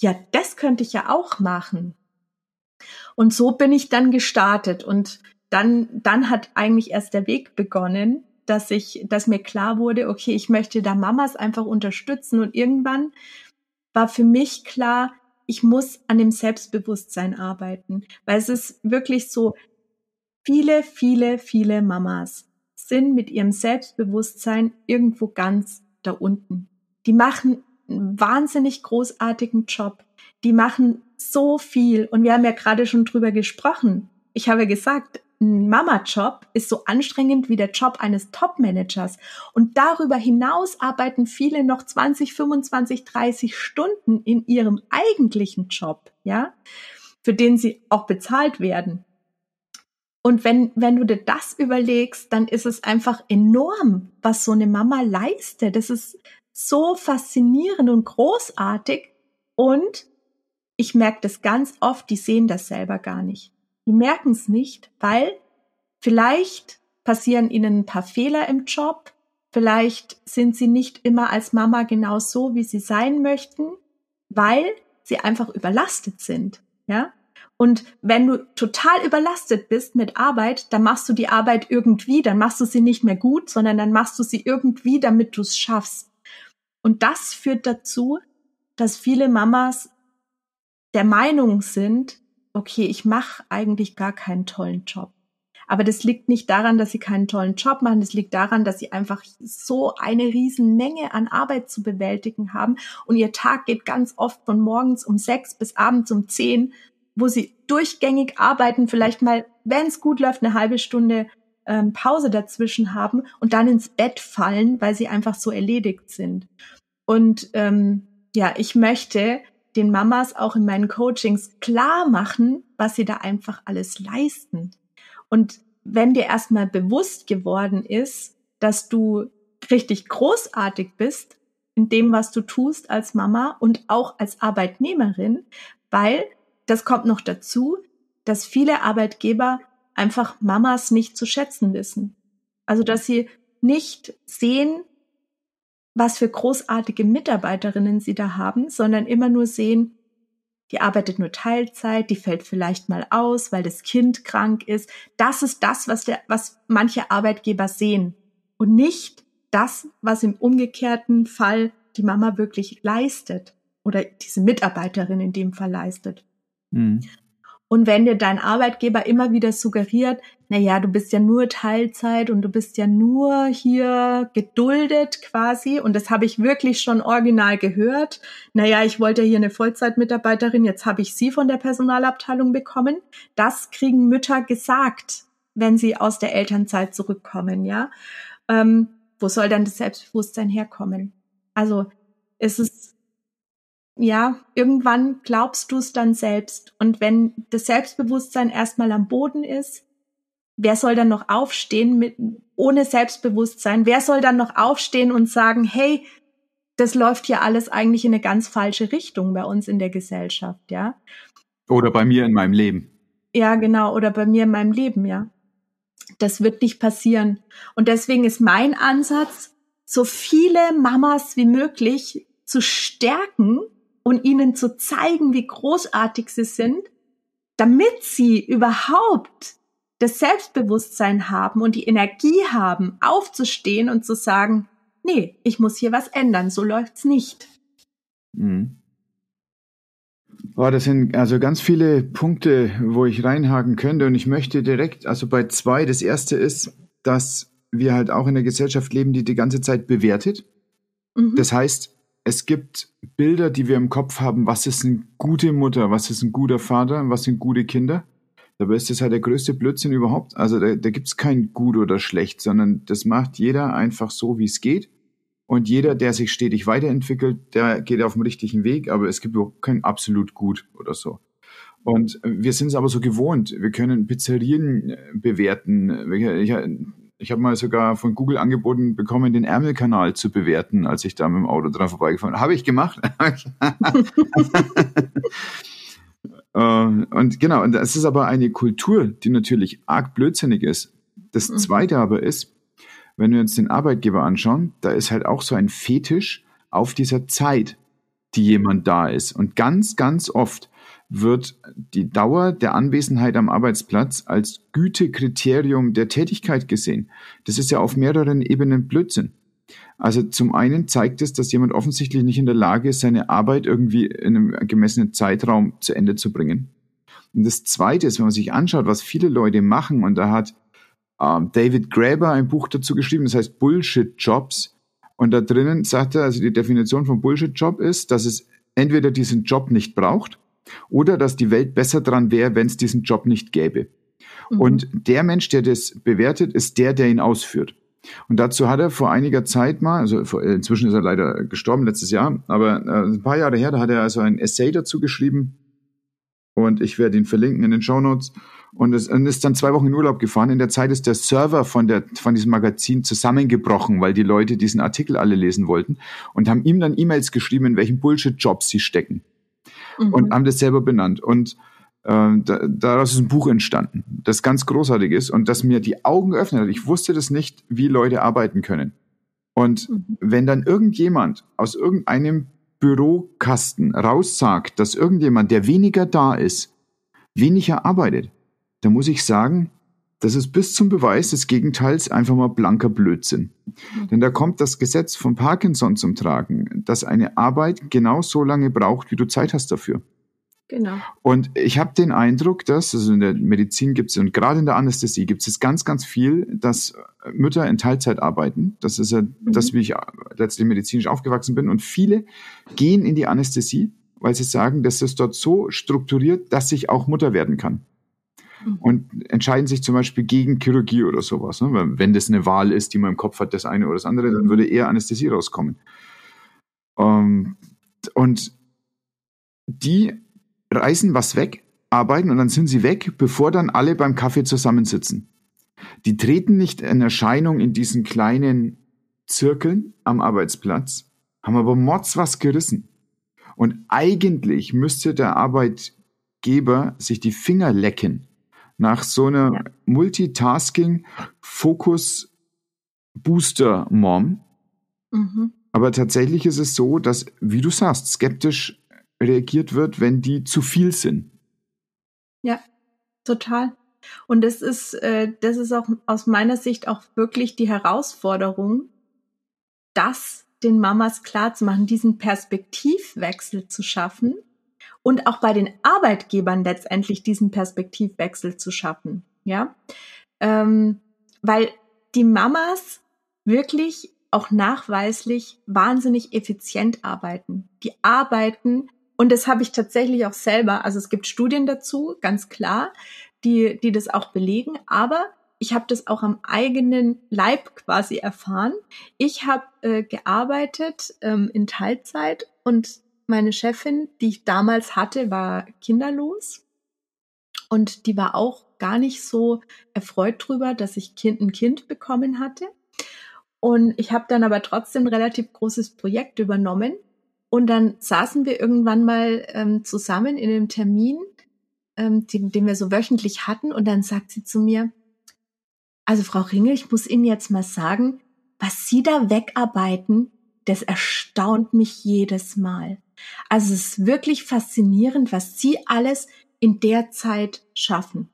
ja, das könnte ich ja auch machen. Und so bin ich dann gestartet. Und dann, dann hat eigentlich erst der Weg begonnen, dass ich, dass mir klar wurde, okay, ich möchte da Mamas einfach unterstützen und irgendwann war für mich klar, ich muss an dem Selbstbewusstsein arbeiten, weil es ist wirklich so, viele, viele, viele Mamas sind mit ihrem Selbstbewusstsein irgendwo ganz da unten. Die machen einen wahnsinnig großartigen Job. Die machen so viel. Und wir haben ja gerade schon drüber gesprochen. Ich habe gesagt, ein Mama-Job ist so anstrengend wie der Job eines Top-Managers. Und darüber hinaus arbeiten viele noch 20, 25, 30 Stunden in ihrem eigentlichen Job, ja, für den sie auch bezahlt werden. Und wenn, wenn du dir das überlegst, dann ist es einfach enorm, was so eine Mama leistet. Das ist so faszinierend und großartig. Und ich merke das ganz oft, die sehen das selber gar nicht. Die merken es nicht, weil vielleicht passieren ihnen ein paar Fehler im Job, vielleicht sind sie nicht immer als Mama genau so, wie sie sein möchten, weil sie einfach überlastet sind, ja? Und wenn du total überlastet bist mit Arbeit, dann machst du die Arbeit irgendwie, dann machst du sie nicht mehr gut, sondern dann machst du sie irgendwie, damit du es schaffst. Und das führt dazu, dass viele Mamas der Meinung sind, okay, ich mache eigentlich gar keinen tollen Job. Aber das liegt nicht daran, dass sie keinen tollen Job machen. Das liegt daran, dass sie einfach so eine riesen Menge an Arbeit zu bewältigen haben. Und ihr Tag geht ganz oft von morgens um sechs bis abends um zehn, wo sie durchgängig arbeiten, vielleicht mal, wenn es gut läuft, eine halbe Stunde ähm, Pause dazwischen haben und dann ins Bett fallen, weil sie einfach so erledigt sind. Und ähm, ja, ich möchte, den Mamas auch in meinen Coachings klar machen, was sie da einfach alles leisten. Und wenn dir erstmal bewusst geworden ist, dass du richtig großartig bist in dem, was du tust als Mama und auch als Arbeitnehmerin, weil das kommt noch dazu, dass viele Arbeitgeber einfach Mamas nicht zu schätzen wissen. Also, dass sie nicht sehen, was für großartige Mitarbeiterinnen sie da haben, sondern immer nur sehen, die arbeitet nur Teilzeit, die fällt vielleicht mal aus, weil das Kind krank ist. Das ist das, was der, was manche Arbeitgeber sehen und nicht das, was im umgekehrten Fall die Mama wirklich leistet oder diese Mitarbeiterin in dem Fall leistet. Mhm. Und wenn dir dein Arbeitgeber immer wieder suggeriert, na ja, du bist ja nur Teilzeit und du bist ja nur hier geduldet quasi. Und das habe ich wirklich schon original gehört. Na ja, ich wollte hier eine Vollzeitmitarbeiterin, jetzt habe ich sie von der Personalabteilung bekommen. Das kriegen Mütter gesagt, wenn sie aus der Elternzeit zurückkommen, ja. Ähm, wo soll dann das Selbstbewusstsein herkommen? Also, es ist ja, irgendwann glaubst du es dann selbst. Und wenn das Selbstbewusstsein erstmal am Boden ist, wer soll dann noch aufstehen mit, ohne Selbstbewusstsein? Wer soll dann noch aufstehen und sagen, hey, das läuft hier alles eigentlich in eine ganz falsche Richtung bei uns in der Gesellschaft, ja? Oder bei mir in meinem Leben. Ja, genau. Oder bei mir in meinem Leben, ja. Das wird nicht passieren. Und deswegen ist mein Ansatz, so viele Mamas wie möglich zu stärken und ihnen zu zeigen, wie großartig sie sind, damit sie überhaupt das Selbstbewusstsein haben und die Energie haben, aufzustehen und zu sagen, nee, ich muss hier was ändern, so läuft's nicht. Mhm. Oh, das sind also ganz viele Punkte, wo ich reinhaken könnte und ich möchte direkt, also bei zwei, das erste ist, dass wir halt auch in einer Gesellschaft leben, die die ganze Zeit bewertet. Mhm. Das heißt, es gibt Bilder, die wir im Kopf haben, was ist eine gute Mutter, was ist ein guter Vater, was sind gute Kinder. Dabei ist das halt der größte Blödsinn überhaupt. Also da, da gibt es kein gut oder schlecht, sondern das macht jeder einfach so, wie es geht. Und jeder, der sich stetig weiterentwickelt, der geht auf dem richtigen Weg, aber es gibt überhaupt kein absolut gut oder so. Und wir sind es aber so gewohnt. Wir können Pizzerien äh, bewerten. Ich, habe mal sogar von Google angeboten bekommen, den Ärmelkanal zu bewerten, als ich da mit dem Auto dran vorbeigefahren bin. Habe ich gemacht. <laughs> <laughs> Äh, und genau, und das ist aber eine Kultur, die natürlich arg blödsinnig ist. Das mhm. Zweite aber ist, wenn wir uns den Arbeitgeber anschauen, da ist halt auch so ein Fetisch auf dieser Zeit, die jemand da ist. Und ganz, ganz oft wird die Dauer der Anwesenheit am Arbeitsplatz als Gütekriterium der Tätigkeit gesehen. Das ist ja auf mehreren Ebenen Blödsinn. Also zum einen zeigt es, dass jemand offensichtlich nicht in der Lage ist, seine Arbeit irgendwie in einem gemessenen Zeitraum zu Ende zu bringen. Und das Zweite ist, wenn man sich anschaut, was viele Leute machen, und da hat äh, David Graeber ein Buch dazu geschrieben, das heißt Bullshit Jobs. Und da drinnen sagt er, also die Definition von Bullshit Job ist, dass es entweder diesen Job nicht braucht oder dass die Welt besser dran wäre, wenn es diesen Job nicht gäbe. Mhm. Und der Mensch, der das bewertet, ist der, der ihn ausführt. Und dazu hat er vor einiger Zeit mal, also vor, inzwischen ist er leider gestorben letztes Jahr, aber äh, ein paar Jahre her, da hat er also ein Essay dazu geschrieben und ich werde ihn verlinken in den Show Notes. Und es und ist dann zwei Wochen in Urlaub gefahren. In der Zeit ist der Server von, der, von diesem Magazin zusammengebrochen, weil die Leute diesen Artikel alle lesen wollten und haben ihm dann E-Mails geschrieben, in welchen Bullshit-Jobs sie stecken. Mhm. Und haben das selber benannt. Und äh, da, daraus ist ein Buch entstanden, das ganz großartig ist und das mir die Augen geöffnet hat. Ich wusste das nicht, wie Leute arbeiten können. Und mhm. wenn dann irgendjemand aus irgendeinem Bürokasten raussagt, dass irgendjemand, der weniger da ist, weniger arbeitet, dann muss ich sagen, das ist bis zum Beweis des Gegenteils einfach mal blanker Blödsinn. Mhm. Denn da kommt das Gesetz von Parkinson zum Tragen, dass eine Arbeit genau so lange braucht, wie du Zeit hast dafür. Genau. Und ich habe den Eindruck, dass, also in der Medizin gibt es und gerade in der Anästhesie gibt es ganz, ganz viel, dass Mütter in Teilzeit arbeiten. Das ist ja mhm. das, wie ich letztlich medizinisch aufgewachsen bin. Und viele gehen in die Anästhesie, weil sie sagen, dass es dort so strukturiert, dass ich auch Mutter werden kann. Mhm. Und entscheiden sich zum Beispiel gegen Chirurgie oder sowas. Ne? Wenn das eine Wahl ist, die man im Kopf hat, das eine oder das andere, dann würde eher Anästhesie rauskommen. Um, ähm, und die reißen was weg, arbeiten und dann sind sie weg, bevor dann alle beim Kaffee zusammensitzen. Die treten nicht in Erscheinung in diesen kleinen Zirkeln am Arbeitsplatz, haben aber Mods was gerissen. Und eigentlich müsste der Arbeitgeber sich die Finger lecken nach so einer ja. Multitasking-Fokus-Booster-Mom. Mhm. Aber tatsächlich ist es so, dass, wie du sagst, skeptisch reagiert wird, wenn die zu viel sind. Ja, total. Und das ist, äh, das ist auch aus meiner Sicht auch wirklich die Herausforderung, das den Mamas klar zu machen, diesen Perspektivwechsel zu schaffen und auch bei den Arbeitgebern letztendlich diesen Perspektivwechsel zu schaffen. Ja, ähm, weil die Mamas wirklich auch nachweislich wahnsinnig effizient arbeiten. Die arbeiten und das habe ich tatsächlich auch selber. Also es gibt Studien dazu, ganz klar, die, die das auch belegen. Aber ich habe das auch am eigenen Leib quasi erfahren. Ich habe äh, gearbeitet ähm, in Teilzeit und meine Chefin, die ich damals hatte, war kinderlos. Und die war auch gar nicht so erfreut drüber, dass ich kind, ein Kind bekommen hatte. Und ich habe dann aber trotzdem relativ großes Projekt übernommen und dann saßen wir irgendwann mal ähm, zusammen in einem Termin, ähm, den, den wir so wöchentlich hatten. Und dann sagt sie zu mir, also Frau Ringel, ich muss Ihnen jetzt mal sagen, was Sie da wegarbeiten, das erstaunt mich jedes Mal. Also es ist wirklich faszinierend, was Sie alles in der Zeit schaffen.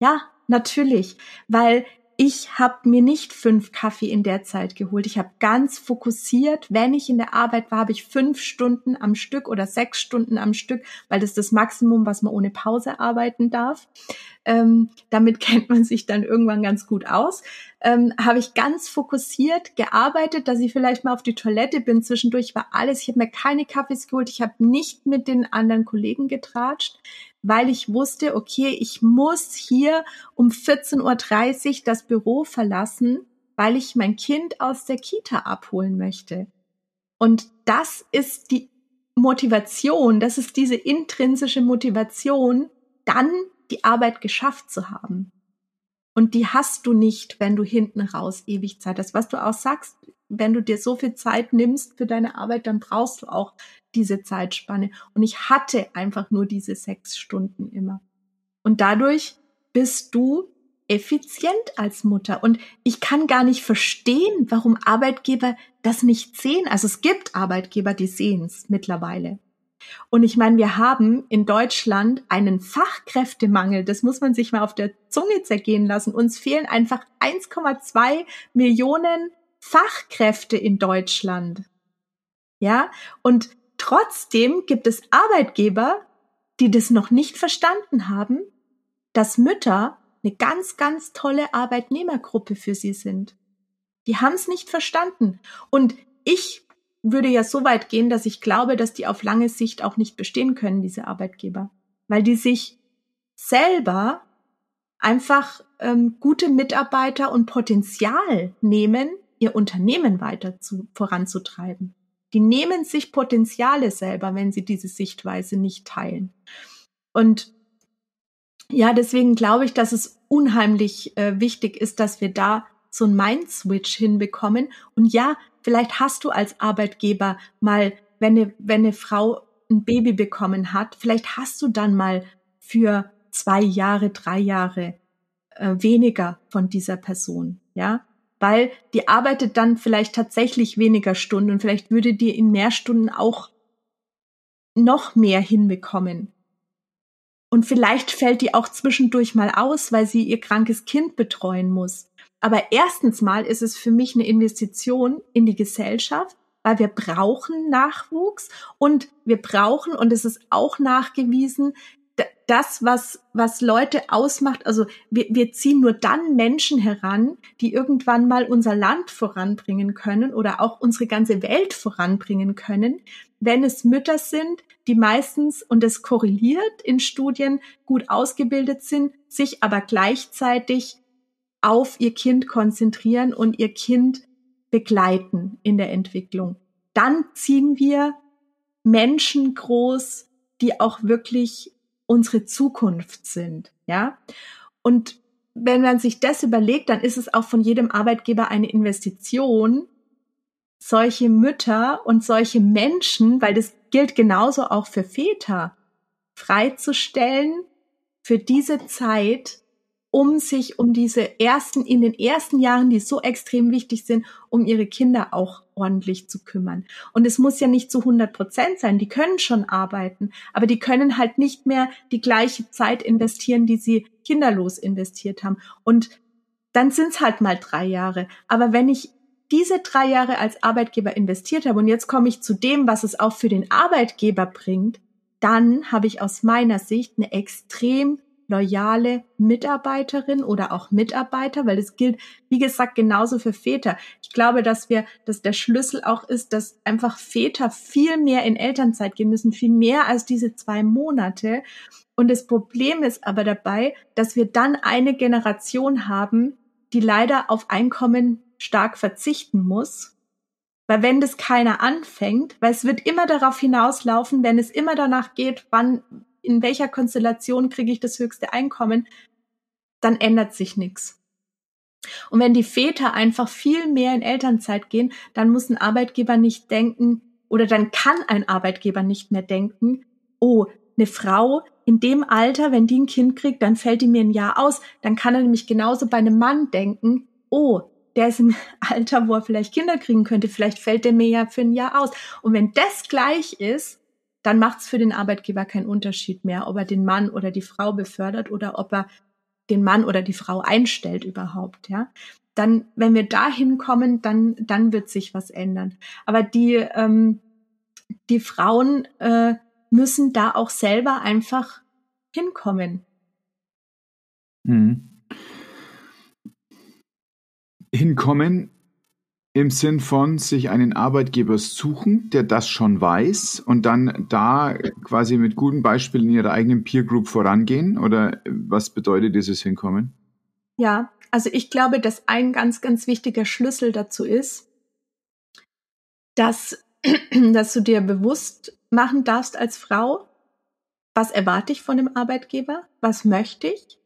Ja, natürlich, weil ich habe mir nicht fünf Kaffee in der Zeit geholt. Ich habe ganz fokussiert, wenn ich in der Arbeit war, habe ich fünf Stunden am Stück oder sechs Stunden am Stück, weil das ist das Maximum, was man ohne Pause arbeiten darf. Ähm, damit <laughs> kennt man sich dann irgendwann ganz gut aus. Ähm, habe ich ganz fokussiert gearbeitet, dass ich vielleicht mal auf die Toilette bin. Zwischendurch war alles. Ich habe mir keine Kaffees geholt. Ich habe nicht mit den anderen Kollegen getratscht weil ich wusste, okay, ich muss hier um 14.30 Uhr das Büro verlassen, weil ich mein Kind aus der Kita abholen möchte. Und das ist die Motivation, das ist diese intrinsische Motivation, dann die Arbeit geschafft zu haben. Und die hast du nicht, wenn du hinten raus ewig Zeit hast. Was du auch sagst, wenn du dir so viel Zeit nimmst für deine Arbeit, dann brauchst du auch diese Zeitspanne. Und ich hatte einfach nur diese sechs Stunden immer. Und dadurch bist du effizient als Mutter. Und ich kann gar nicht verstehen, warum Arbeitgeber das nicht sehen. Also es gibt Arbeitgeber, die sehen es mittlerweile. Und ich meine, wir haben in Deutschland einen Fachkräftemangel. Das muss man sich mal auf der Zunge zergehen lassen. Uns fehlen einfach 1,2 Millionen Fachkräfte in Deutschland. Ja, und trotzdem gibt es Arbeitgeber, die das noch nicht verstanden haben, dass Mütter eine ganz, ganz tolle Arbeitnehmergruppe für sie sind. Die haben es nicht verstanden. Und ich würde ja so weit gehen, dass ich glaube, dass die auf lange Sicht auch nicht bestehen können, diese Arbeitgeber, weil die sich selber einfach ähm, gute Mitarbeiter und Potenzial nehmen, ihr Unternehmen weiter zu, voranzutreiben. Die nehmen sich Potenziale selber, wenn sie diese Sichtweise nicht teilen. Und ja, deswegen glaube ich, dass es unheimlich äh, wichtig ist, dass wir da so ein Mind-Switch hinbekommen. Und ja, vielleicht hast du als Arbeitgeber mal, wenn eine, wenn eine Frau ein Baby bekommen hat, vielleicht hast du dann mal für zwei Jahre, drei Jahre äh, weniger von dieser Person, ja, weil die arbeitet dann vielleicht tatsächlich weniger Stunden und vielleicht würde dir in mehr Stunden auch noch mehr hinbekommen. Und vielleicht fällt die auch zwischendurch mal aus, weil sie ihr krankes Kind betreuen muss. Aber erstens mal ist es für mich eine Investition in die Gesellschaft, weil wir brauchen Nachwuchs und wir brauchen, und es ist auch nachgewiesen, das, was, was Leute ausmacht, also wir, wir ziehen nur dann Menschen heran, die irgendwann mal unser Land voranbringen können oder auch unsere ganze Welt voranbringen können, wenn es Mütter sind, die meistens, und es korreliert in Studien, gut ausgebildet sind, sich aber gleichzeitig auf ihr Kind konzentrieren und ihr Kind begleiten in der Entwicklung. Dann ziehen wir Menschen groß, die auch wirklich unsere Zukunft sind, ja. Und wenn man sich das überlegt, dann ist es auch von jedem Arbeitgeber eine Investition, solche Mütter und solche Menschen, weil das gilt genauso auch für Väter, freizustellen für diese Zeit, um sich um diese ersten, in den ersten Jahren, die so extrem wichtig sind, um ihre Kinder auch ordentlich zu kümmern. Und es muss ja nicht zu 100 Prozent sein. Die können schon arbeiten, aber die können halt nicht mehr die gleiche Zeit investieren, die sie kinderlos investiert haben. Und dann sind es halt mal drei Jahre. Aber wenn ich diese drei Jahre als Arbeitgeber investiert habe und jetzt komme ich zu dem, was es auch für den Arbeitgeber bringt, dann habe ich aus meiner Sicht eine extrem loyale Mitarbeiterin oder auch Mitarbeiter, weil es gilt, wie gesagt, genauso für Väter. Ich glaube, dass wir, dass der Schlüssel auch ist, dass einfach Väter viel mehr in Elternzeit gehen müssen, viel mehr als diese zwei Monate. Und das Problem ist aber dabei, dass wir dann eine Generation haben, die leider auf Einkommen stark verzichten muss. Weil wenn das keiner anfängt, weil es wird immer darauf hinauslaufen, wenn es immer danach geht, wann, in welcher Konstellation kriege ich das höchste Einkommen, dann ändert sich nichts. Und wenn die Väter einfach viel mehr in Elternzeit gehen, dann muss ein Arbeitgeber nicht denken, oder dann kann ein Arbeitgeber nicht mehr denken, oh, eine Frau in dem Alter, wenn die ein Kind kriegt, dann fällt die mir ein Jahr aus. Dann kann er nämlich genauso bei einem Mann denken, oh, der ist im <laughs> Alter, wo er vielleicht Kinder kriegen könnte, vielleicht fällt der mir ja für ein Jahr aus. Und wenn das gleich ist, dann macht es für den Arbeitgeber keinen Unterschied mehr, ob er den Mann oder die Frau befördert oder ob er den Mann oder die Frau einstellt überhaupt, ja. Dann, wenn wir da hinkommen, dann, dann wird sich was ändern. Aber die, ähm, die Frauen äh, müssen da auch selber einfach hinkommen. Mhm. Hinkommen im Sinn von sich einen Arbeitgeber suchen, der das schon weiß und dann da quasi mit guten Beispielen in ihrer eigenen Peer Group vorangehen? Oder was bedeutet dieses Hinkommen? Ja, also ich glaube, dass ein ganz, ganz wichtiger Schlüssel dazu ist, dass, <clears throat> dass du dir bewusst machen darfst als Frau, was erwarte ich von dem Arbeitgeber, was möchte ich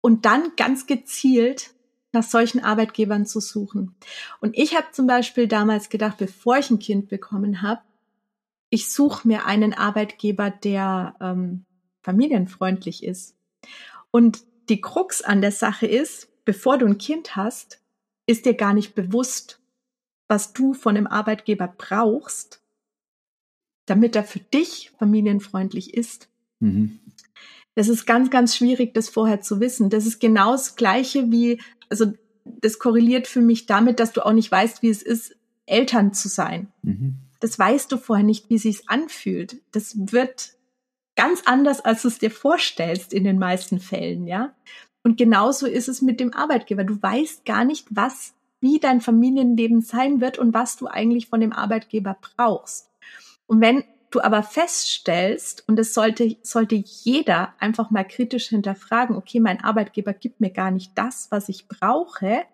und dann ganz gezielt nach solchen Arbeitgebern zu suchen. Und ich habe zum Beispiel damals gedacht, bevor ich ein Kind bekommen habe, ich suche mir einen Arbeitgeber, der ähm, familienfreundlich ist. Und die Krux an der Sache ist, bevor du ein Kind hast, ist dir gar nicht bewusst, was du von dem Arbeitgeber brauchst, damit er für dich familienfreundlich ist. Mhm. Das ist ganz, ganz schwierig, das vorher zu wissen. Das ist genau das Gleiche wie, also das korreliert für mich damit, dass du auch nicht weißt, wie es ist, Eltern zu sein. Mhm. Das weißt du vorher nicht, wie sich's anfühlt. Das wird ganz anders, als du es dir vorstellst in den meisten Fällen, ja. Und genauso ist es mit dem Arbeitgeber. Du weißt gar nicht, was, wie dein Familienleben sein wird und was du eigentlich von dem Arbeitgeber brauchst. Und wenn du aber feststellst, und es sollte, sollte jeder einfach mal kritisch hinterfragen, okay, mein Arbeitgeber gibt mir gar nicht das, was ich brauche,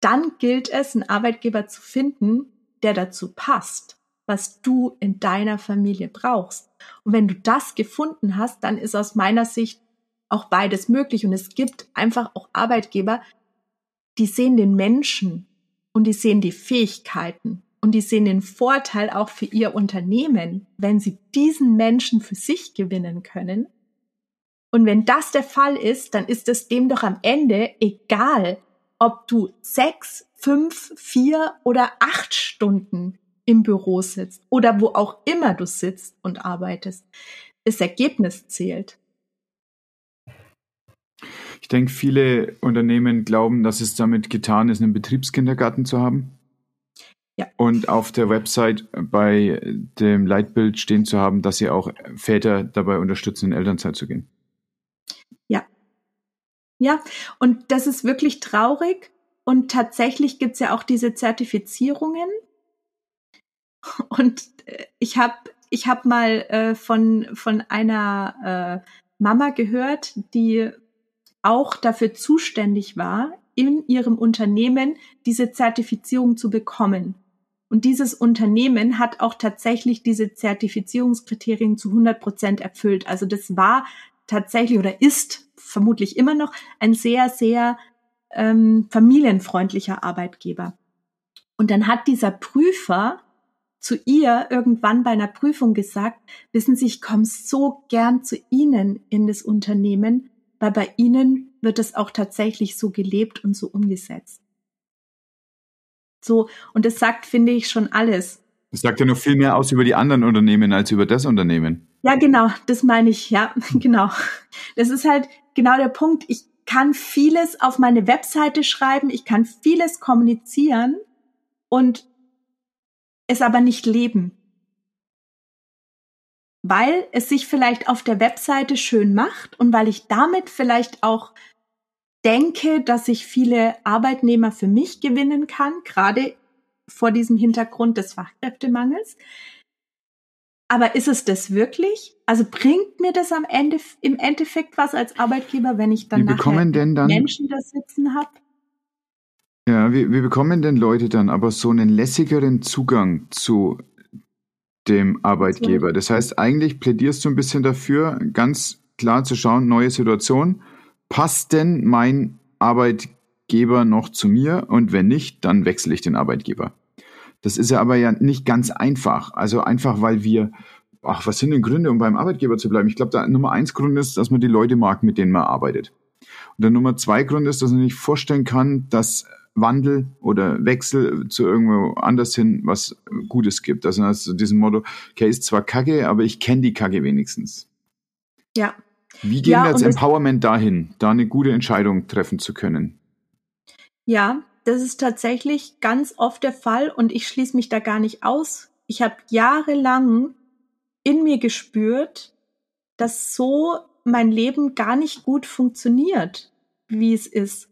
dann gilt es, einen Arbeitgeber zu finden, der dazu passt, was du in deiner Familie brauchst. Und wenn du das gefunden hast, dann ist aus meiner Sicht auch beides möglich. Und es gibt einfach auch Arbeitgeber, die sehen den Menschen und die sehen die Fähigkeiten und die sehen den Vorteil auch für ihr Unternehmen, wenn sie diesen Menschen für sich gewinnen können. Und wenn das der Fall ist, dann ist es dem doch am Ende egal, ob du sechs, fünf, vier oder acht Stunden im Büro sitzt oder wo auch immer du sitzt und arbeitest. Das Ergebnis zählt. Ich denke, viele Unternehmen glauben, dass es damit getan ist, einen Betriebskindergarten zu haben. Ja. Und auf der Website bei dem Leitbild stehen zu haben, dass sie auch Väter dabei unterstützen, in Elternzeit zu gehen. Ja. Ja, und das ist wirklich traurig. Und tatsächlich gibt's ja auch diese Zertifizierungen. Und äh, ich habe ich hab mal äh, von, von einer äh, Mama gehört, die auch dafür zuständig war, in ihrem Unternehmen diese Zertifizierung zu bekommen. Und dieses Unternehmen hat auch tatsächlich diese Zertifizierungskriterien zu 100 Prozent erfüllt. Also das war tatsächlich oder ist vermutlich immer noch ein sehr, sehr ähm, familienfreundlicher Arbeitgeber. Und dann hat dieser Prüfer zu ihr irgendwann bei einer Prüfung gesagt, wissen Sie, ich komme so gern zu Ihnen in das Unternehmen, weil bei Ihnen wird es auch tatsächlich so gelebt und so umgesetzt. So, und das sagt, finde ich, schon alles. Das sagt ja noch viel mehr aus über die anderen Unternehmen als über das Unternehmen. Ja, genau, das meine ich, ja, <laughs> genau. Das ist halt genau der Punkt. Ich kann vieles auf meine Webseite schreiben, ich kann vieles kommunizieren und es aber nicht leben. Weil es sich vielleicht auf der Webseite schön macht und weil ich damit vielleicht auch denke, dass ich viele Arbeitnehmer für mich gewinnen kann, gerade vor diesem Hintergrund des Fachkräftemangels. Aber ist es das wirklich? Also bringt mir das am Ende im Endeffekt was als Arbeitgeber, wenn ich dann, dann Menschen da sitzen habe? Ja, wie, wie bekommen denn Leute dann aber so einen lässigeren Zugang zu dem Arbeitgeber? Das heißt, eigentlich plädierst du ein bisschen dafür, ganz klar zu schauen, neue Situation, passt denn mein Arbeitgeber noch zu mir? Und wenn nicht, dann wechsle ich den Arbeitgeber. Das ist ja aber ja nicht ganz einfach. Also einfach, weil wir, ach, was sind denn Gründe, um beim Arbeitgeber zu bleiben? Ich glaube, der Nummer eins Grund ist, dass man die Leute mag, mit denen man arbeitet. Und der Nummer zwei Grund ist, dass man nicht vorstellen kann, dass Wandel oder Wechsel zu irgendwo anders hin was Gutes gibt. Also, also diesem Motto, okay, ist zwar Kacke, aber ich kenne die Kacke wenigstens. Ja. Wie gehen ja, wir als Empowerment dahin, da eine gute Entscheidung treffen zu können? Ja, das ist tatsächlich ganz oft der Fall und ich schließe mich da gar nicht aus. Ich habe jahrelang in mir gespürt, dass so mein Leben gar nicht gut funktioniert, wie es ist,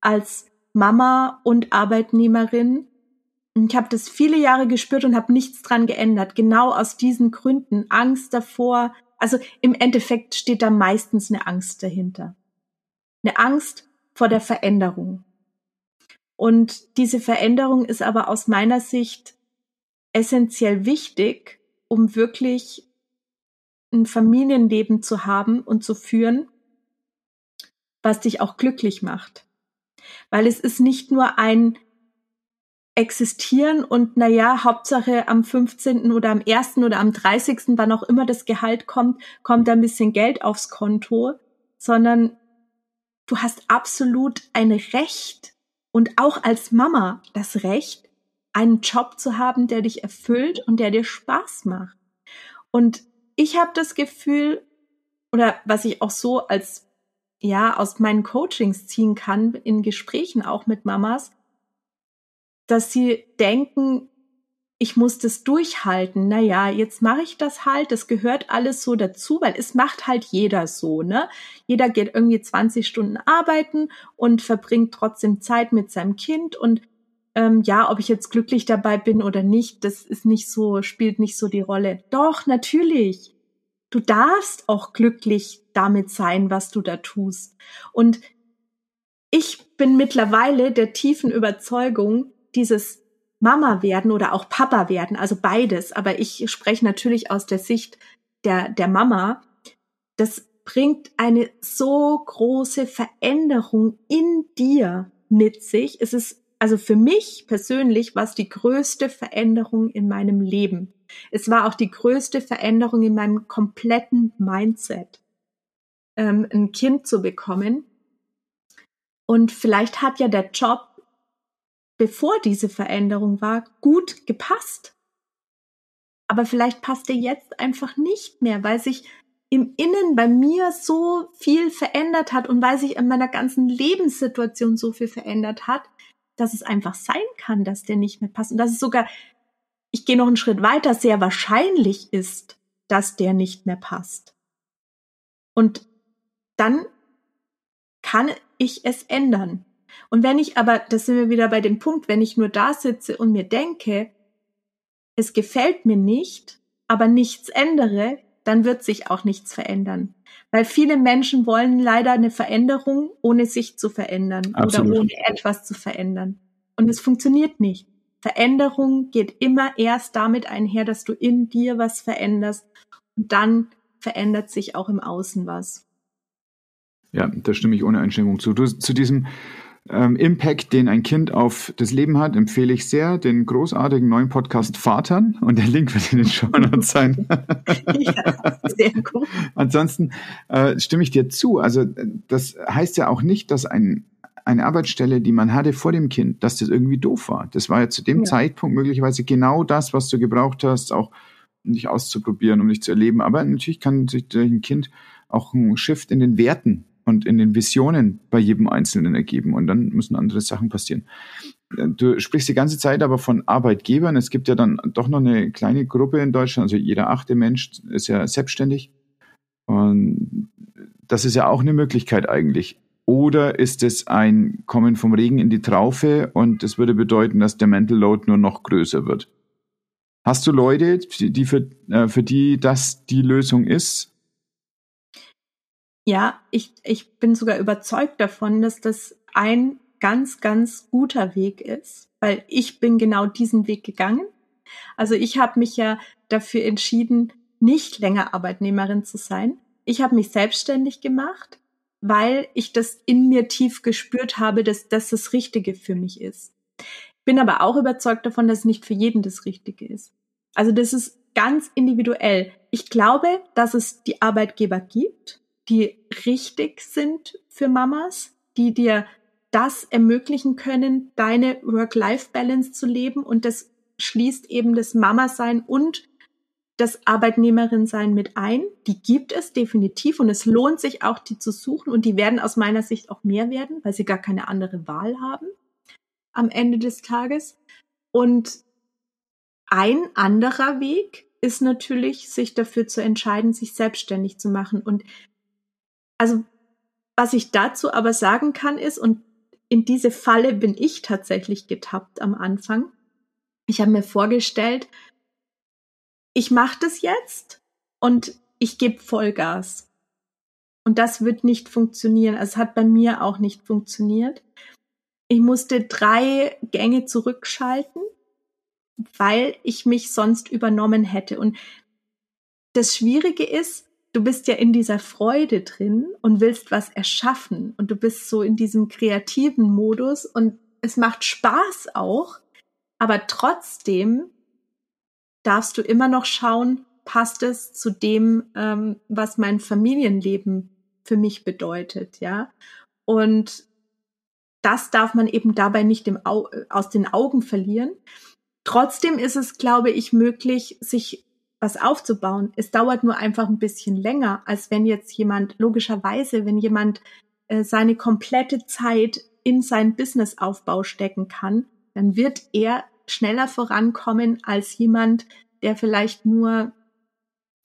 als Mama und Arbeitnehmerin. Ich habe das viele Jahre gespürt und habe nichts dran geändert. Genau aus diesen Gründen. Angst davor. Also im Endeffekt steht da meistens eine Angst dahinter. Eine Angst vor der Veränderung. Und diese Veränderung ist aber aus meiner Sicht essentiell wichtig, um wirklich ein Familienleben zu haben und zu führen, was dich auch glücklich macht. Weil es ist nicht nur ein Existieren und naja, Hauptsache am 15. oder am 1. oder am 30. wann auch immer das Gehalt kommt, kommt ein bisschen Geld aufs Konto, sondern du hast absolut ein Recht und auch als Mama das Recht, einen Job zu haben, der dich erfüllt und der dir Spaß macht. Und ich habe das Gefühl, oder was ich auch so als ja aus meinen Coachings ziehen kann, in Gesprächen auch mit Mamas, dass sie denken, ich muss das durchhalten. Naja, jetzt mache ich das halt. Das gehört alles so dazu, weil es macht halt jeder so, ne? Jeder geht irgendwie 20 Stunden arbeiten und verbringt trotzdem Zeit mit seinem Kind und ähm, ja, ob ich jetzt glücklich dabei bin oder nicht, das ist nicht so, spielt nicht so die Rolle. Doch, natürlich. Du darfst auch glücklich damit sein, was du da tust. Und ich bin mittlerweile der tiefen Überzeugung, dieses Mama werden oder auch Papa werden, also beides, aber ich spreche natürlich aus der Sicht der, der Mama, das bringt eine so große Veränderung in dir mit sich. Es ist also für mich persönlich war es die größte Veränderung in meinem Leben. Es war auch die größte Veränderung in meinem kompletten Mindset, ähm, ein Kind zu bekommen. Und vielleicht hat ja der Job bevor diese Veränderung war, gut gepasst. Aber vielleicht passt er jetzt einfach nicht mehr, weil sich im Innen bei mir so viel verändert hat und weil sich in meiner ganzen Lebenssituation so viel verändert hat, dass es einfach sein kann, dass der nicht mehr passt und dass es sogar, ich gehe noch einen Schritt weiter, sehr wahrscheinlich ist, dass der nicht mehr passt. Und dann kann ich es ändern. Und wenn ich aber, das sind wir wieder bei dem Punkt, wenn ich nur da sitze und mir denke, es gefällt mir nicht, aber nichts ändere, dann wird sich auch nichts verändern. Weil viele Menschen wollen leider eine Veränderung, ohne sich zu verändern Absolut. oder ohne etwas zu verändern. Und es funktioniert nicht. Veränderung geht immer erst damit einher, dass du in dir was veränderst und dann verändert sich auch im Außen was. Ja, da stimme ich ohne Einschränkung zu. Du, zu diesem ähm, Impact, den ein Kind auf das Leben hat, empfehle ich sehr den großartigen neuen Podcast Vatern und der Link wird in den Show Notes sein. <laughs> ja, sehr gut. Ansonsten äh, stimme ich dir zu. Also das heißt ja auch nicht, dass ein eine Arbeitsstelle, die man hatte vor dem Kind, dass das irgendwie doof war. Das war ja zu dem ja. Zeitpunkt möglicherweise genau das, was du gebraucht hast, auch um dich auszuprobieren, um dich zu erleben. Aber natürlich kann sich durch ein Kind auch ein Shift in den Werten und in den Visionen bei jedem Einzelnen ergeben. Und dann müssen andere Sachen passieren. Du sprichst die ganze Zeit aber von Arbeitgebern. Es gibt ja dann doch noch eine kleine Gruppe in Deutschland. Also jeder achte Mensch ist ja selbstständig. Und das ist ja auch eine Möglichkeit eigentlich. Oder ist es ein Kommen vom Regen in die Traufe und das würde bedeuten, dass der Mental Load nur noch größer wird? Hast du Leute, die für, äh, für die das die Lösung ist? Ja, ich, ich bin sogar überzeugt davon, dass das ein ganz, ganz guter Weg ist, weil ich bin genau diesen Weg gegangen. Also ich habe mich ja dafür entschieden, nicht länger Arbeitnehmerin zu sein. Ich habe mich selbstständig gemacht, weil ich das in mir tief gespürt habe, dass das das Richtige für mich ist. Bin aber auch überzeugt davon, dass nicht für jeden das Richtige ist. Also das ist ganz individuell. Ich glaube, dass es die Arbeitgeber gibt, die richtig sind für Mamas, die dir das ermöglichen können, deine Work-Life-Balance zu leben. Und das schließt eben das Mama-Sein und das Arbeitnehmerin-Sein mit ein. Die gibt es definitiv und es lohnt sich auch, die zu suchen. Und die werden aus meiner Sicht auch mehr werden, weil sie gar keine andere Wahl haben am Ende des Tages. Und ein anderer Weg ist natürlich, sich dafür zu entscheiden, sich selbstständig zu machen. Und also was ich dazu aber sagen kann ist, und in diese Falle bin ich tatsächlich getappt am Anfang. Ich habe mir vorgestellt, ich mache das jetzt und ich gebe Vollgas. Und das wird nicht funktionieren. Also es hat bei mir auch nicht funktioniert. Ich musste drei Gänge zurückschalten, weil ich mich sonst übernommen hätte. Und das Schwierige ist, du bist ja in dieser Freude drin und willst was erschaffen und du bist so in diesem kreativen Modus und es macht Spaß auch, aber trotzdem darfst du immer noch schauen, passt es zu dem, ähm, was mein Familienleben für mich bedeutet, ja. Und das darf man eben dabei nicht aus den Augen verlieren. Trotzdem ist es, glaube ich, möglich, sich was aufzubauen. Es dauert nur einfach ein bisschen länger, als wenn jetzt jemand, logischerweise, wenn jemand äh, seine komplette Zeit in seinen Businessaufbau stecken kann, dann wird er schneller vorankommen als jemand, der vielleicht nur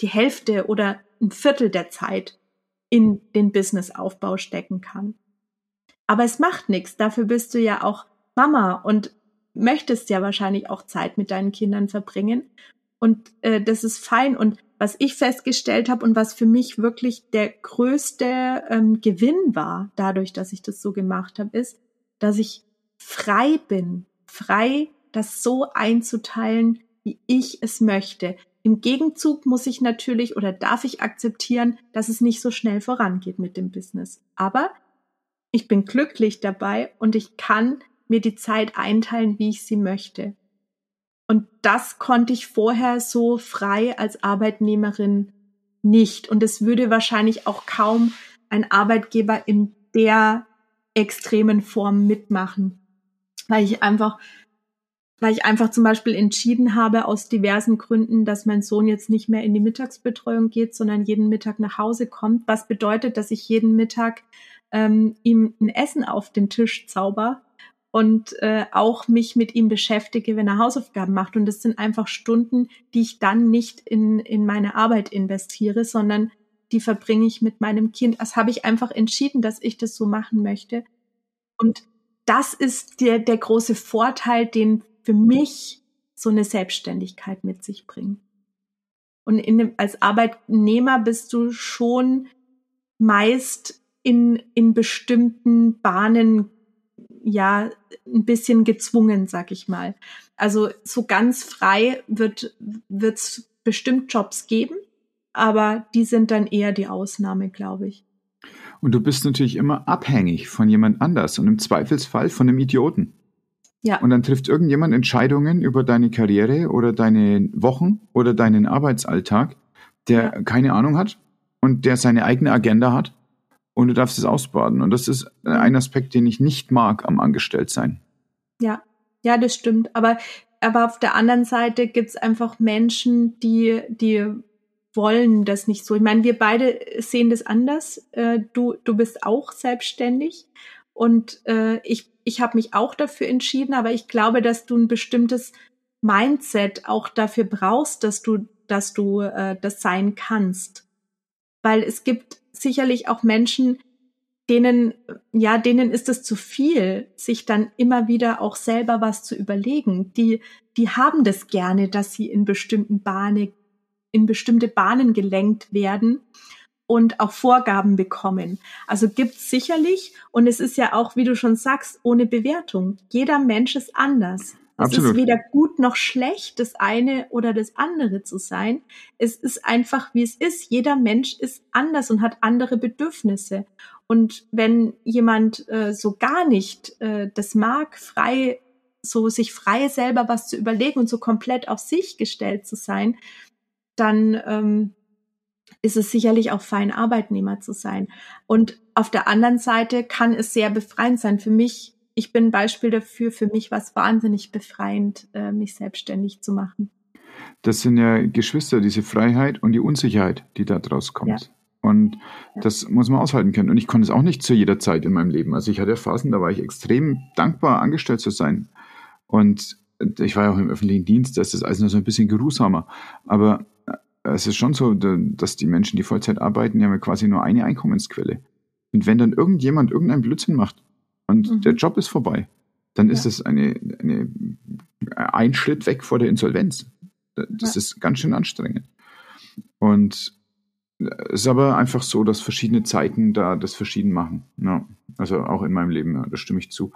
die Hälfte oder ein Viertel der Zeit in den Businessaufbau stecken kann. Aber es macht nichts. Dafür bist du ja auch Mama und möchtest ja wahrscheinlich auch Zeit mit deinen Kindern verbringen. Und äh, das ist fein. Und was ich festgestellt habe und was für mich wirklich der größte ähm, Gewinn war, dadurch, dass ich das so gemacht habe, ist, dass ich frei bin, frei, das so einzuteilen, wie ich es möchte. Im Gegenzug muss ich natürlich oder darf ich akzeptieren, dass es nicht so schnell vorangeht mit dem Business. Aber ich bin glücklich dabei und ich kann mir die Zeit einteilen, wie ich sie möchte. Und das konnte ich vorher so frei als Arbeitnehmerin nicht. Und es würde wahrscheinlich auch kaum ein Arbeitgeber in der extremen Form mitmachen, weil ich einfach weil ich einfach zum Beispiel entschieden habe aus diversen Gründen, dass mein Sohn jetzt nicht mehr in die Mittagsbetreuung geht, sondern jeden Mittag nach Hause kommt, was bedeutet, dass ich jeden Mittag ähm, ihm ein Essen auf den Tisch zauber und äh, auch mich mit ihm beschäftige, wenn er Hausaufgaben macht. Und das sind einfach Stunden, die ich dann nicht in, in meine Arbeit investiere, sondern die verbringe ich mit meinem Kind. Das habe ich einfach entschieden, dass ich das so machen möchte. Und das ist der, der große Vorteil, den für mich so eine Selbstständigkeit mit sich bringt. Und in, als Arbeitnehmer bist du schon meist in, in bestimmten Bahnen ja ein bisschen gezwungen, sag ich mal. Also so ganz frei wird wird's bestimmt Jobs geben, aber die sind dann eher die Ausnahme, glaube ich. Und du bist natürlich immer abhängig von jemand anders und im Zweifelsfall von einem Idioten. Ja. Und dann trifft irgendjemand Entscheidungen über deine Karriere oder deine Wochen oder deinen Arbeitsalltag, der ja. keine Ahnung hat und der seine eigene Agenda hat und du darfst es ausbaden. Und das ist ein Aspekt, den ich nicht mag am Angestelltsein. Ja, ja, das stimmt. Aber, aber auf der anderen Seite gibt es einfach Menschen, die, die wollen das nicht so. Ich meine, wir beide sehen das anders. Äh, du, du bist auch selbstständig und äh, ich ich habe mich auch dafür entschieden, aber ich glaube, dass du ein bestimmtes Mindset auch dafür brauchst, dass du, dass du äh, das sein kannst. Weil es gibt sicherlich auch Menschen, denen, ja, denen ist es zu viel, sich dann immer wieder auch selber was zu überlegen. Die, die haben das gerne, dass sie in bestimmten Bahnen, in bestimmte Bahnen gelenkt werden und auch Vorgaben bekommen. Also gibt's sicherlich und es ist ja auch, wie du schon sagst, ohne Bewertung. Jeder Mensch ist anders. Absolut. Es ist weder gut noch schlecht, das eine oder das andere zu sein. Es ist einfach, wie es ist. Jeder Mensch ist anders und hat andere Bedürfnisse. Und wenn jemand äh, so gar nicht äh, das mag, frei, so sich frei selber was zu überlegen und so komplett auf sich gestellt zu sein, dann ähm, ist es sicherlich auch fein, Arbeitnehmer zu sein. Und auf der anderen Seite kann es sehr befreiend sein. Für mich, ich bin ein Beispiel dafür, für mich war es wahnsinnig befreiend, äh, mich selbstständig zu machen. Das sind ja Geschwister, diese Freiheit und die Unsicherheit, die da draus kommt. Ja. Und das muss man aushalten können. Und ich konnte es auch nicht zu jeder Zeit in meinem Leben. Also ich hatte Phasen, da war ich extrem dankbar, angestellt zu sein. Und ich war ja auch im öffentlichen Dienst, da ist das alles nur so ein bisschen geruhsamer. Aber es ist schon so, dass die Menschen, die Vollzeit arbeiten, ja quasi nur eine Einkommensquelle. Und wenn dann irgendjemand irgendeinen Blödsinn macht und mhm. der Job ist vorbei, dann ist es eine, eine, ein Schritt weg vor der Insolvenz. Das ja. ist ganz schön anstrengend. Und es ist aber einfach so, dass verschiedene Zeiten da das verschieden machen. Ja, also auch in meinem Leben, ja, da stimme ich zu.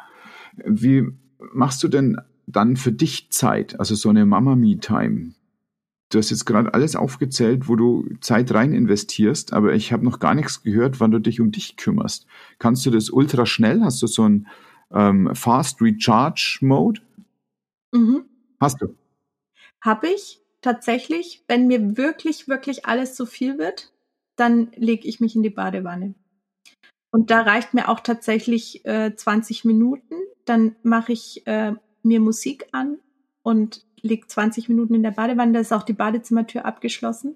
Wie machst du denn dann für dich Zeit, also so eine Mama-Me-Time? Du hast jetzt gerade alles aufgezählt, wo du Zeit rein investierst, aber ich habe noch gar nichts gehört, wann du dich um dich kümmerst. Kannst du das ultra schnell? Hast du so ein ähm, Fast Recharge Mode? Mhm. Hast du? Habe ich tatsächlich. Wenn mir wirklich, wirklich alles zu viel wird, dann lege ich mich in die Badewanne. Und da reicht mir auch tatsächlich äh, 20 Minuten. Dann mache ich äh, mir Musik an und liege 20 Minuten in der Badewanne. Da ist auch die Badezimmertür abgeschlossen.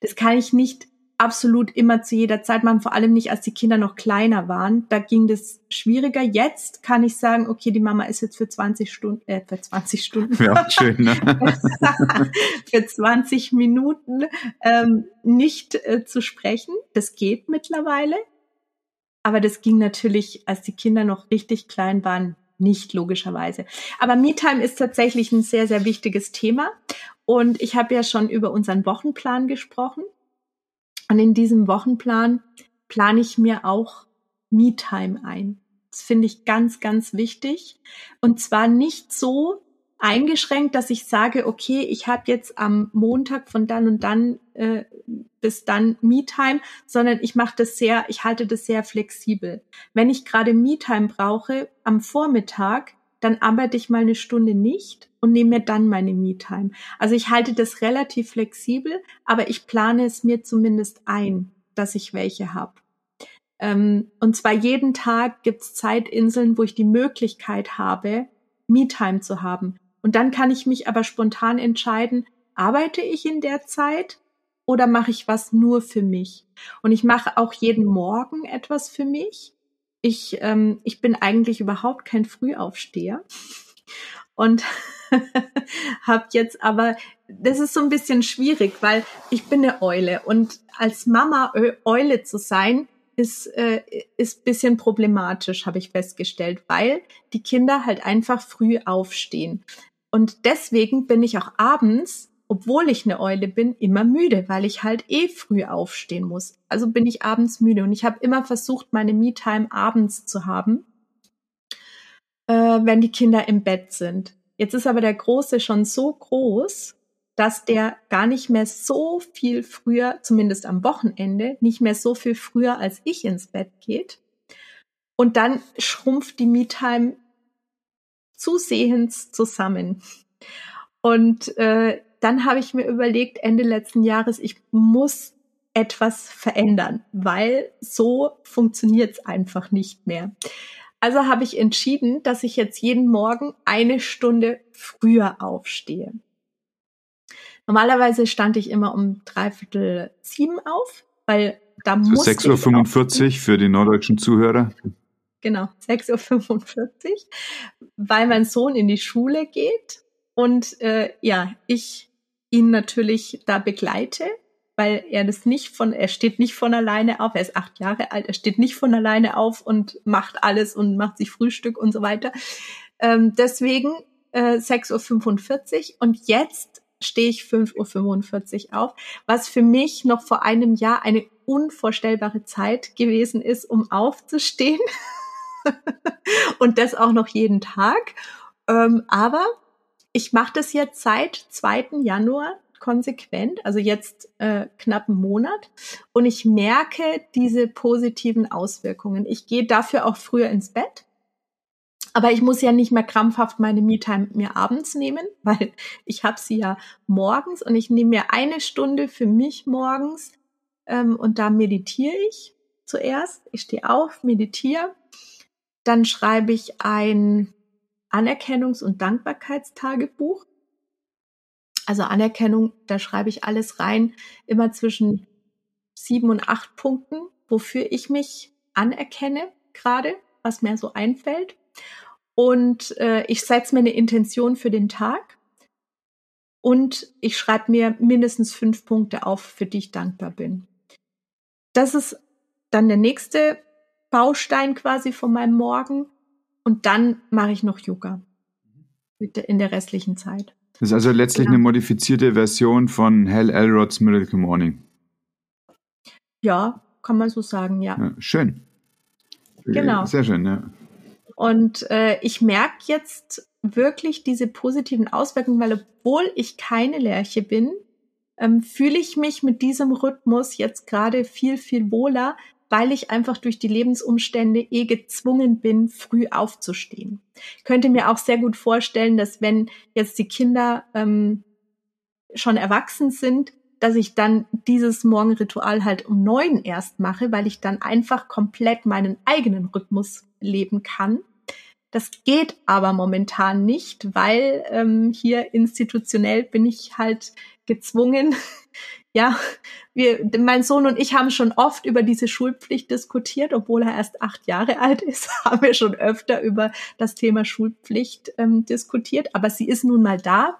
Das kann ich nicht absolut immer zu jeder Zeit machen, vor allem nicht, als die Kinder noch kleiner waren. Da ging das schwieriger. Jetzt kann ich sagen, okay, die Mama ist jetzt für 20 Stunden, äh, für 20 Stunden. Ja, schön, ne? <laughs> für 20 Minuten ähm, nicht äh, zu sprechen. Das geht mittlerweile. Aber das ging natürlich, als die Kinder noch richtig klein waren, nicht logischerweise. Aber MeTime ist tatsächlich ein sehr, sehr wichtiges Thema. Und ich habe ja schon über unseren Wochenplan gesprochen. Und in diesem Wochenplan plane ich mir auch Me-Time ein. Das finde ich ganz, ganz wichtig. Und zwar nicht so eingeschränkt, dass ich sage, okay, ich habe jetzt am Montag von dann und dann äh, bis dann Me-Time, sondern ich mache das sehr, ich halte das sehr flexibel. Wenn ich gerade Me-Time brauche am Vormittag, dann arbeite ich mal eine Stunde nicht und nehme mir dann meine Me-Time. Also ich halte das relativ flexibel, aber ich plane es mir zumindest ein, dass ich welche habe. Ähm, und zwar jeden Tag gibt's Zeitinseln, wo ich die Möglichkeit habe, Me-Time zu haben. Und dann kann ich mich aber spontan entscheiden, arbeite ich in der Zeit oder mache ich was nur für mich? Und ich mache auch jeden Morgen etwas für mich. Ich, ähm, ich bin eigentlich überhaupt kein Frühaufsteher <laughs> und <laughs> habe jetzt aber, das ist so ein bisschen schwierig, weil ich bin eine Eule und als Mama Eule zu sein, ist, äh, ist bisschen problematisch, habe ich festgestellt, weil die Kinder halt einfach früh aufstehen. Und deswegen bin ich auch abends, obwohl ich eine Eule bin, immer müde, weil ich halt eh früh aufstehen muss. Also bin ich abends müde und ich habe immer versucht, meine Me-Time abends zu haben äh, wenn die Kinder im Bett sind. Jetzt ist aber der Große schon so groß, dass der gar nicht mehr so viel früher, zumindest am Wochenende, nicht mehr so viel früher als ich ins Bett geht. Und dann schrumpft die Me-Time zusehends zusammen. Und äh, dann habe ich mir überlegt, Ende letzten Jahres, ich muss etwas verändern, weil so funktioniert es einfach nicht mehr. Also habe ich entschieden, dass ich jetzt jeden Morgen eine Stunde früher aufstehe. Normalerweise stand ich immer um dreiviertel sieben auf, weil da muss 6.45 Uhr für die norddeutschen Zuhörer. Genau, 6.45 Uhr, weil mein Sohn in die Schule geht und äh, ja, ich ihn natürlich da begleite weil er das nicht von, er steht nicht von alleine auf, er ist acht Jahre alt, er steht nicht von alleine auf und macht alles und macht sich Frühstück und so weiter. Ähm, deswegen äh, 6.45 Uhr und jetzt stehe ich 5.45 Uhr auf, was für mich noch vor einem Jahr eine unvorstellbare Zeit gewesen ist, um aufzustehen. <laughs> <laughs> und das auch noch jeden Tag. Ähm, aber ich mache das jetzt seit 2. Januar konsequent, also jetzt äh, knapp einen Monat. Und ich merke diese positiven Auswirkungen. Ich gehe dafür auch früher ins Bett. Aber ich muss ja nicht mehr krampfhaft meine Me-Time mir abends nehmen, <laughs> weil ich habe sie ja morgens und ich nehme mir eine Stunde für mich morgens ähm, und da meditiere ich zuerst. Ich stehe auf, meditiere, dann schreibe ich ein Anerkennungs- und Dankbarkeitstagebuch. Also Anerkennung, da schreibe ich alles rein, immer zwischen sieben und acht Punkten, wofür ich mich anerkenne gerade, was mir so einfällt. Und äh, ich setze mir eine Intention für den Tag und ich schreibe mir mindestens fünf Punkte auf, für die ich dankbar bin. Das ist dann der nächste Baustein quasi von meinem Morgen. Und dann mache ich noch Yoga in der restlichen Zeit. Das ist also letztlich genau. eine modifizierte Version von Hal Elrod's Miracle Morning. Ja, kann man so sagen, ja. ja schön. Genau. Sehr schön, ja. Und äh, ich merke jetzt wirklich diese positiven Auswirkungen, weil obwohl ich keine Lerche bin, ähm, fühle ich mich mit diesem Rhythmus jetzt gerade viel, viel wohler, weil ich einfach durch die Lebensumstände eh gezwungen bin, früh aufzustehen. Ich könnte mir auch sehr gut vorstellen, dass wenn jetzt die Kinder ähm, schon erwachsen sind, dass ich dann dieses Morgenritual halt um neun erst mache, weil ich dann einfach komplett meinen eigenen Rhythmus leben kann. Das geht aber momentan nicht, weil ähm, hier institutionell bin ich halt gezwungen. <laughs> ja, wir, mein Sohn und ich haben schon oft über diese Schulpflicht diskutiert, obwohl er erst acht Jahre <laughs> alt ist, haben wir schon öfter über das Thema Schulpflicht ähm, diskutiert. Aber sie ist nun mal da.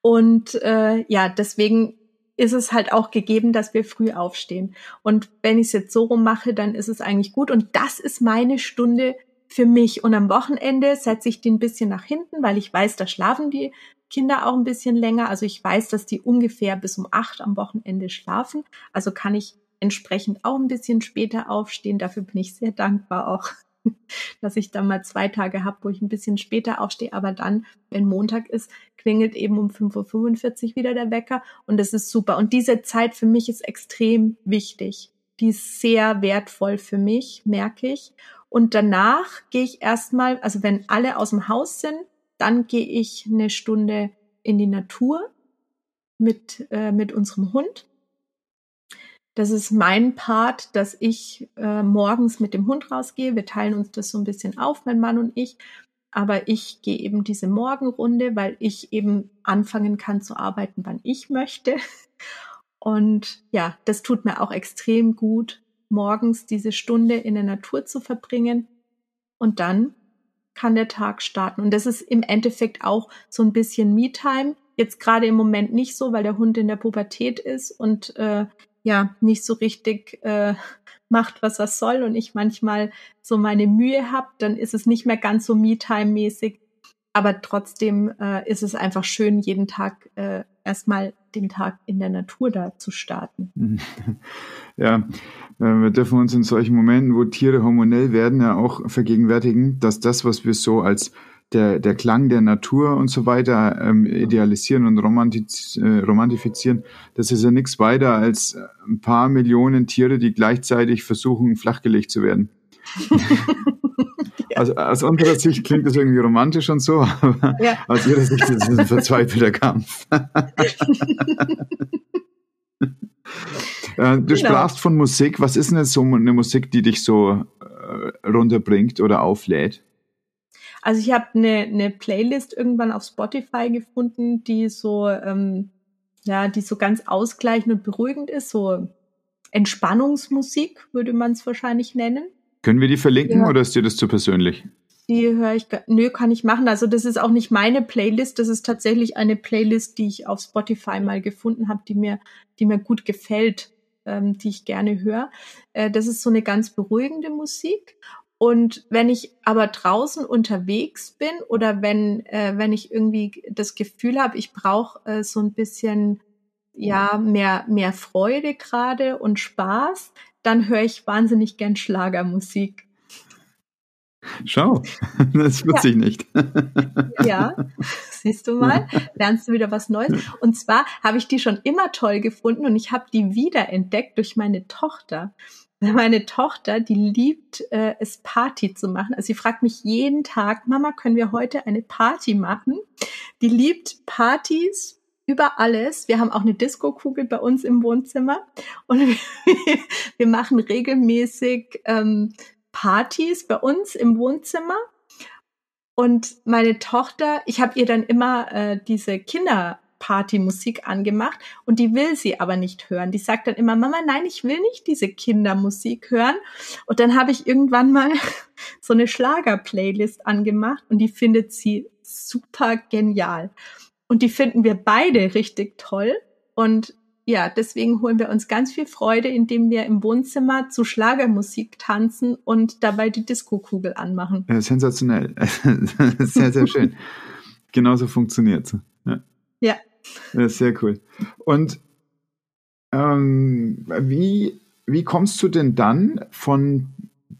Und äh, ja, deswegen ist es halt auch gegeben, dass wir früh aufstehen. Und wenn ich es jetzt so rum mache, dann ist es eigentlich gut. Und das ist meine Stunde für mich. Und am Wochenende setze ich die ein bisschen nach hinten, weil ich weiß, da schlafen die Kinder auch ein bisschen länger. Also ich weiß, dass die ungefähr bis um acht am Wochenende schlafen. Also kann ich entsprechend auch ein bisschen später aufstehen. Dafür bin ich sehr dankbar auch, <laughs> dass ich dann mal zwei Tage habe, wo ich ein bisschen später aufstehe. Aber dann, wenn Montag ist, klingelt eben um 5.45 Uhr wieder der Wecker und das ist super. Und diese Zeit für mich ist extrem wichtig. Die ist sehr wertvoll für mich, merke ich. Und danach gehe ich erstmal, also wenn alle aus dem Haus sind, dann gehe ich eine Stunde in die Natur mit, äh, mit unserem Hund. Das ist mein Part, dass ich äh, morgens mit dem Hund rausgehe. Wir teilen uns das so ein bisschen auf, mein Mann und ich. Aber ich gehe eben diese Morgenrunde, weil ich eben anfangen kann zu arbeiten, wann ich möchte. Und ja, das tut mir auch extrem gut, morgens diese Stunde in der Natur zu verbringen. Und dann kann der Tag starten. Und das ist im Endeffekt auch so ein bisschen Me-Time. Jetzt gerade im Moment nicht so, weil der Hund in der Pubertät ist und äh, ja nicht so richtig äh, macht, was er soll und ich manchmal so meine Mühe habe, dann ist es nicht mehr ganz so Me-Time-mäßig. Aber trotzdem äh, ist es einfach schön, jeden Tag äh, erstmal den Tag in der Natur da zu starten. <laughs> Ja, äh, wir dürfen uns in solchen Momenten, wo Tiere hormonell werden, ja auch vergegenwärtigen, dass das, was wir so als der, der Klang der Natur und so weiter ähm, idealisieren und romantiz, äh, romantifizieren, das ist ja nichts weiter als ein paar Millionen Tiere, die gleichzeitig versuchen, flachgelegt zu werden. <laughs> ja. <laughs> also, aus unserer Sicht klingt das irgendwie romantisch und so, aber ja. aus ihrer Sicht ist es ein verzweifelter Kampf. <laughs> Äh, du genau. sprachst von Musik. Was ist denn jetzt so eine Musik, die dich so äh, runterbringt oder auflädt? Also ich habe eine, eine Playlist irgendwann auf Spotify gefunden, die so, ähm, ja, die so ganz ausgleichend und beruhigend ist, so Entspannungsmusik würde man es wahrscheinlich nennen. Können wir die verlinken ja. oder ist dir das zu persönlich? Die höre ich, nö, kann ich machen. Also das ist auch nicht meine Playlist, das ist tatsächlich eine Playlist, die ich auf Spotify mal gefunden habe, die mir, die mir gut gefällt, ähm, die ich gerne höre. Äh, das ist so eine ganz beruhigende Musik. Und wenn ich aber draußen unterwegs bin oder wenn, äh, wenn ich irgendwie das Gefühl habe, ich brauche äh, so ein bisschen ja mehr, mehr Freude gerade und Spaß, dann höre ich wahnsinnig gern Schlagermusik. Schau, <laughs> das wusste ja. ich nicht. <laughs> Ja, siehst du mal, lernst du wieder was Neues. Und zwar habe ich die schon immer toll gefunden und ich habe die wiederentdeckt durch meine Tochter. Meine Tochter, die liebt äh, es, Party zu machen. Also sie fragt mich jeden Tag, Mama, können wir heute eine Party machen? Die liebt Partys über alles. Wir haben auch eine Disco-Kugel bei uns im Wohnzimmer und <laughs> wir, wir machen regelmäßig ähm, Partys bei uns im Wohnzimmer. Und meine Tochter, ich habe ihr dann immer äh, diese Kinderparty-Musik angemacht und die will sie aber nicht hören. Die sagt dann immer, Mama, nein, ich will nicht diese Kindermusik hören. Und dann habe ich irgendwann mal <laughs> so eine Schlager-Playlist angemacht und die findet sie super genial. Und die finden wir beide richtig toll. Und ja, deswegen holen wir uns ganz viel Freude, indem wir im Wohnzimmer zu Schlagermusik tanzen und dabei die Diskokugel anmachen. Ja, sensationell. <laughs> sehr, sehr schön. Genauso funktioniert ja. ja. ja. Sehr cool. Und ähm, wie, wie kommst du denn dann von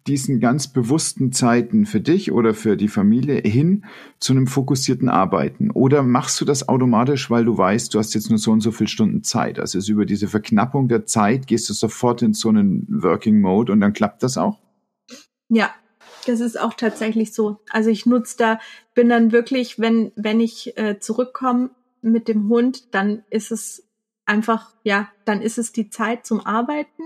diesen ganz bewussten Zeiten für dich oder für die Familie hin zu einem fokussierten Arbeiten? Oder machst du das automatisch, weil du weißt, du hast jetzt nur so und so viele Stunden Zeit? Also ist über diese Verknappung der Zeit gehst du sofort in so einen Working Mode und dann klappt das auch? Ja, das ist auch tatsächlich so. Also ich nutze da, bin dann wirklich, wenn, wenn ich äh, zurückkomme mit dem Hund, dann ist es einfach, ja, dann ist es die Zeit zum Arbeiten.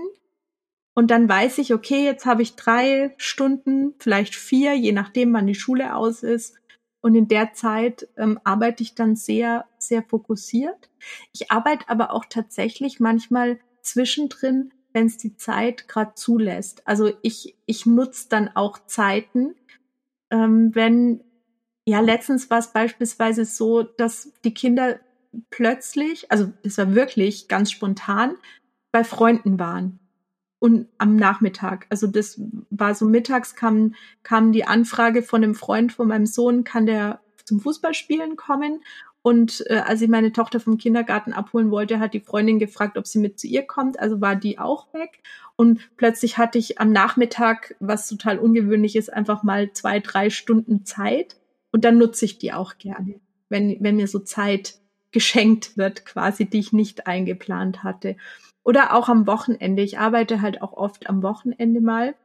Und dann weiß ich, okay, jetzt habe ich drei Stunden, vielleicht vier, je nachdem, wann die Schule aus ist. Und in der Zeit ähm, arbeite ich dann sehr, sehr fokussiert. Ich arbeite aber auch tatsächlich manchmal zwischendrin, wenn es die Zeit gerade zulässt. Also ich, ich nutze dann auch Zeiten, ähm, wenn, ja, letztens war es beispielsweise so, dass die Kinder plötzlich, also es war wirklich ganz spontan, bei Freunden waren und am Nachmittag. Also das war so mittags kam, kam die Anfrage von einem Freund von meinem Sohn, kann der zum Fußballspielen kommen? Und äh, als ich meine Tochter vom Kindergarten abholen wollte, hat die Freundin gefragt, ob sie mit zu ihr kommt. Also war die auch weg. Und plötzlich hatte ich am Nachmittag, was total ungewöhnlich ist, einfach mal zwei, drei Stunden Zeit. Und dann nutze ich die auch gerne, wenn, wenn mir so Zeit geschenkt wird, quasi, die ich nicht eingeplant hatte. Oder auch am Wochenende. Ich arbeite halt auch oft am Wochenende mal.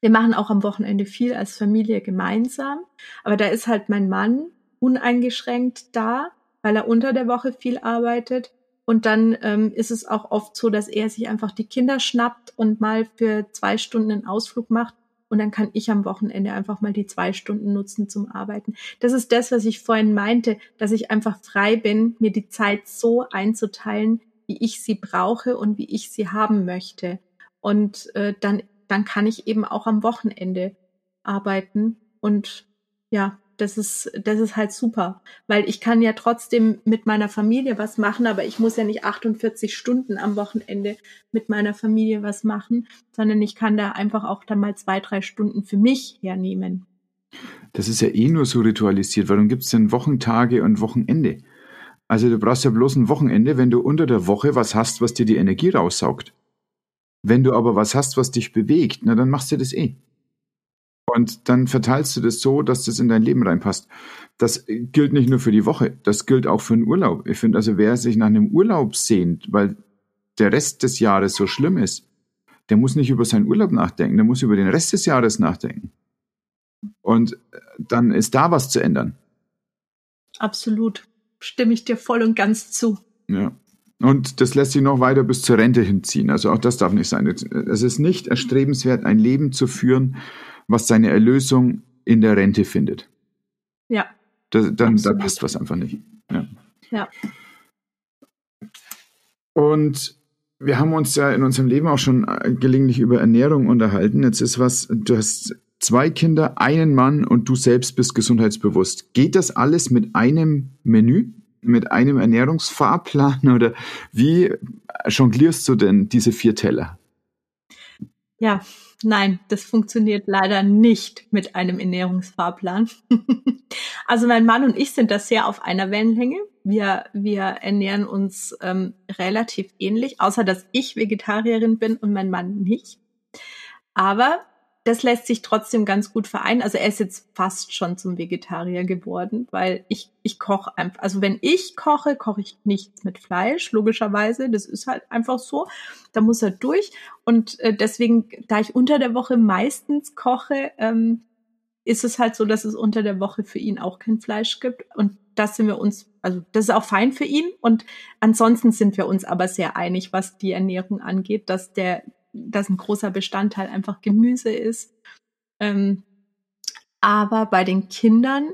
Wir machen auch am Wochenende viel als Familie gemeinsam. Aber da ist halt mein Mann uneingeschränkt da, weil er unter der Woche viel arbeitet. Und dann ähm, ist es auch oft so, dass er sich einfach die Kinder schnappt und mal für zwei Stunden einen Ausflug macht und dann kann ich am Wochenende einfach mal die zwei Stunden nutzen zum Arbeiten. Das ist das, was ich vorhin meinte, dass ich einfach frei bin, mir die Zeit so einzuteilen, wie ich sie brauche und wie ich sie haben möchte. Und äh, dann, dann kann ich eben auch am Wochenende arbeiten und ja, das ist, das ist halt super, weil ich kann ja trotzdem mit meiner Familie was machen, aber ich muss ja nicht 48 Stunden am Wochenende mit meiner Familie was machen, sondern ich kann da einfach auch dann mal zwei, drei Stunden für mich hernehmen. Das ist ja eh nur so ritualisiert. Warum gibt es denn Wochentage und Wochenende? Also du brauchst ja bloß ein Wochenende, wenn du unter der Woche was hast, was dir die Energie raussaugt. Wenn du aber was hast, was dich bewegt, na dann machst du das eh. Und dann verteilst du das so, dass das in dein Leben reinpasst. Das gilt nicht nur für die Woche, das gilt auch für einen Urlaub. Ich finde also, wer sich nach einem Urlaub sehnt, weil der Rest des Jahres so schlimm ist, der muss nicht über seinen Urlaub nachdenken, der muss über den Rest des Jahres nachdenken. Und dann ist da was zu ändern. Absolut. Stimme ich dir voll und ganz zu. Ja. Und das lässt sich noch weiter bis zur Rente hinziehen. Also auch das darf nicht sein. Es ist nicht erstrebenswert, ein Leben zu führen, was seine Erlösung in der Rente findet. Ja. Da, dann, da passt was einfach nicht. Ja. ja. Und wir haben uns ja in unserem Leben auch schon gelegentlich über Ernährung unterhalten. Jetzt ist was, du hast zwei Kinder, einen Mann und du selbst bist gesundheitsbewusst. Geht das alles mit einem Menü? Mit einem Ernährungsfahrplan oder wie jonglierst du denn diese vier Teller? Ja, Nein, das funktioniert leider nicht mit einem Ernährungsfahrplan. <laughs> also mein Mann und ich sind da sehr auf einer Wellenlänge. Wir, wir ernähren uns ähm, relativ ähnlich, außer dass ich Vegetarierin bin und mein Mann nicht. Aber das lässt sich trotzdem ganz gut vereinen. Also er ist jetzt fast schon zum Vegetarier geworden, weil ich, ich koche einfach, also wenn ich koche, koche ich nichts mit Fleisch, logischerweise. Das ist halt einfach so. Da muss er durch. Und äh, deswegen, da ich unter der Woche meistens koche, ähm, ist es halt so, dass es unter der Woche für ihn auch kein Fleisch gibt. Und das sind wir uns, also das ist auch fein für ihn. Und ansonsten sind wir uns aber sehr einig, was die Ernährung angeht, dass der dass ein großer Bestandteil einfach Gemüse ist. Ähm, aber bei den Kindern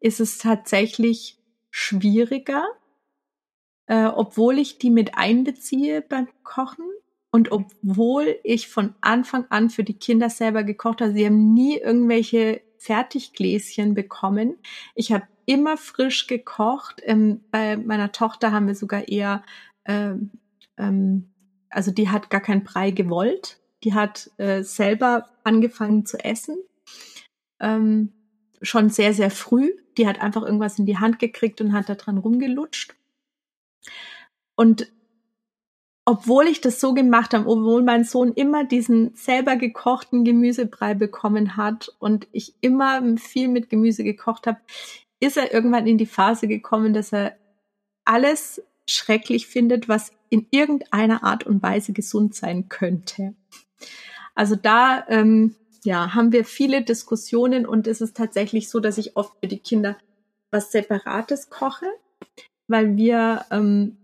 ist es tatsächlich schwieriger, äh, obwohl ich die mit einbeziehe beim Kochen und obwohl ich von Anfang an für die Kinder selber gekocht habe. Sie haben nie irgendwelche Fertiggläschen bekommen. Ich habe immer frisch gekocht. Ähm, bei meiner Tochter haben wir sogar eher ähm, ähm, also die hat gar keinen Brei gewollt. Die hat äh, selber angefangen zu essen. Ähm, schon sehr, sehr früh. Die hat einfach irgendwas in die Hand gekriegt und hat da dran rumgelutscht. Und obwohl ich das so gemacht habe, obwohl mein Sohn immer diesen selber gekochten Gemüsebrei bekommen hat und ich immer viel mit Gemüse gekocht habe, ist er irgendwann in die Phase gekommen, dass er alles schrecklich findet, was in irgendeiner Art und Weise gesund sein könnte. Also da ähm, ja, haben wir viele Diskussionen und es ist tatsächlich so, dass ich oft für die Kinder was Separates koche, weil wir ähm,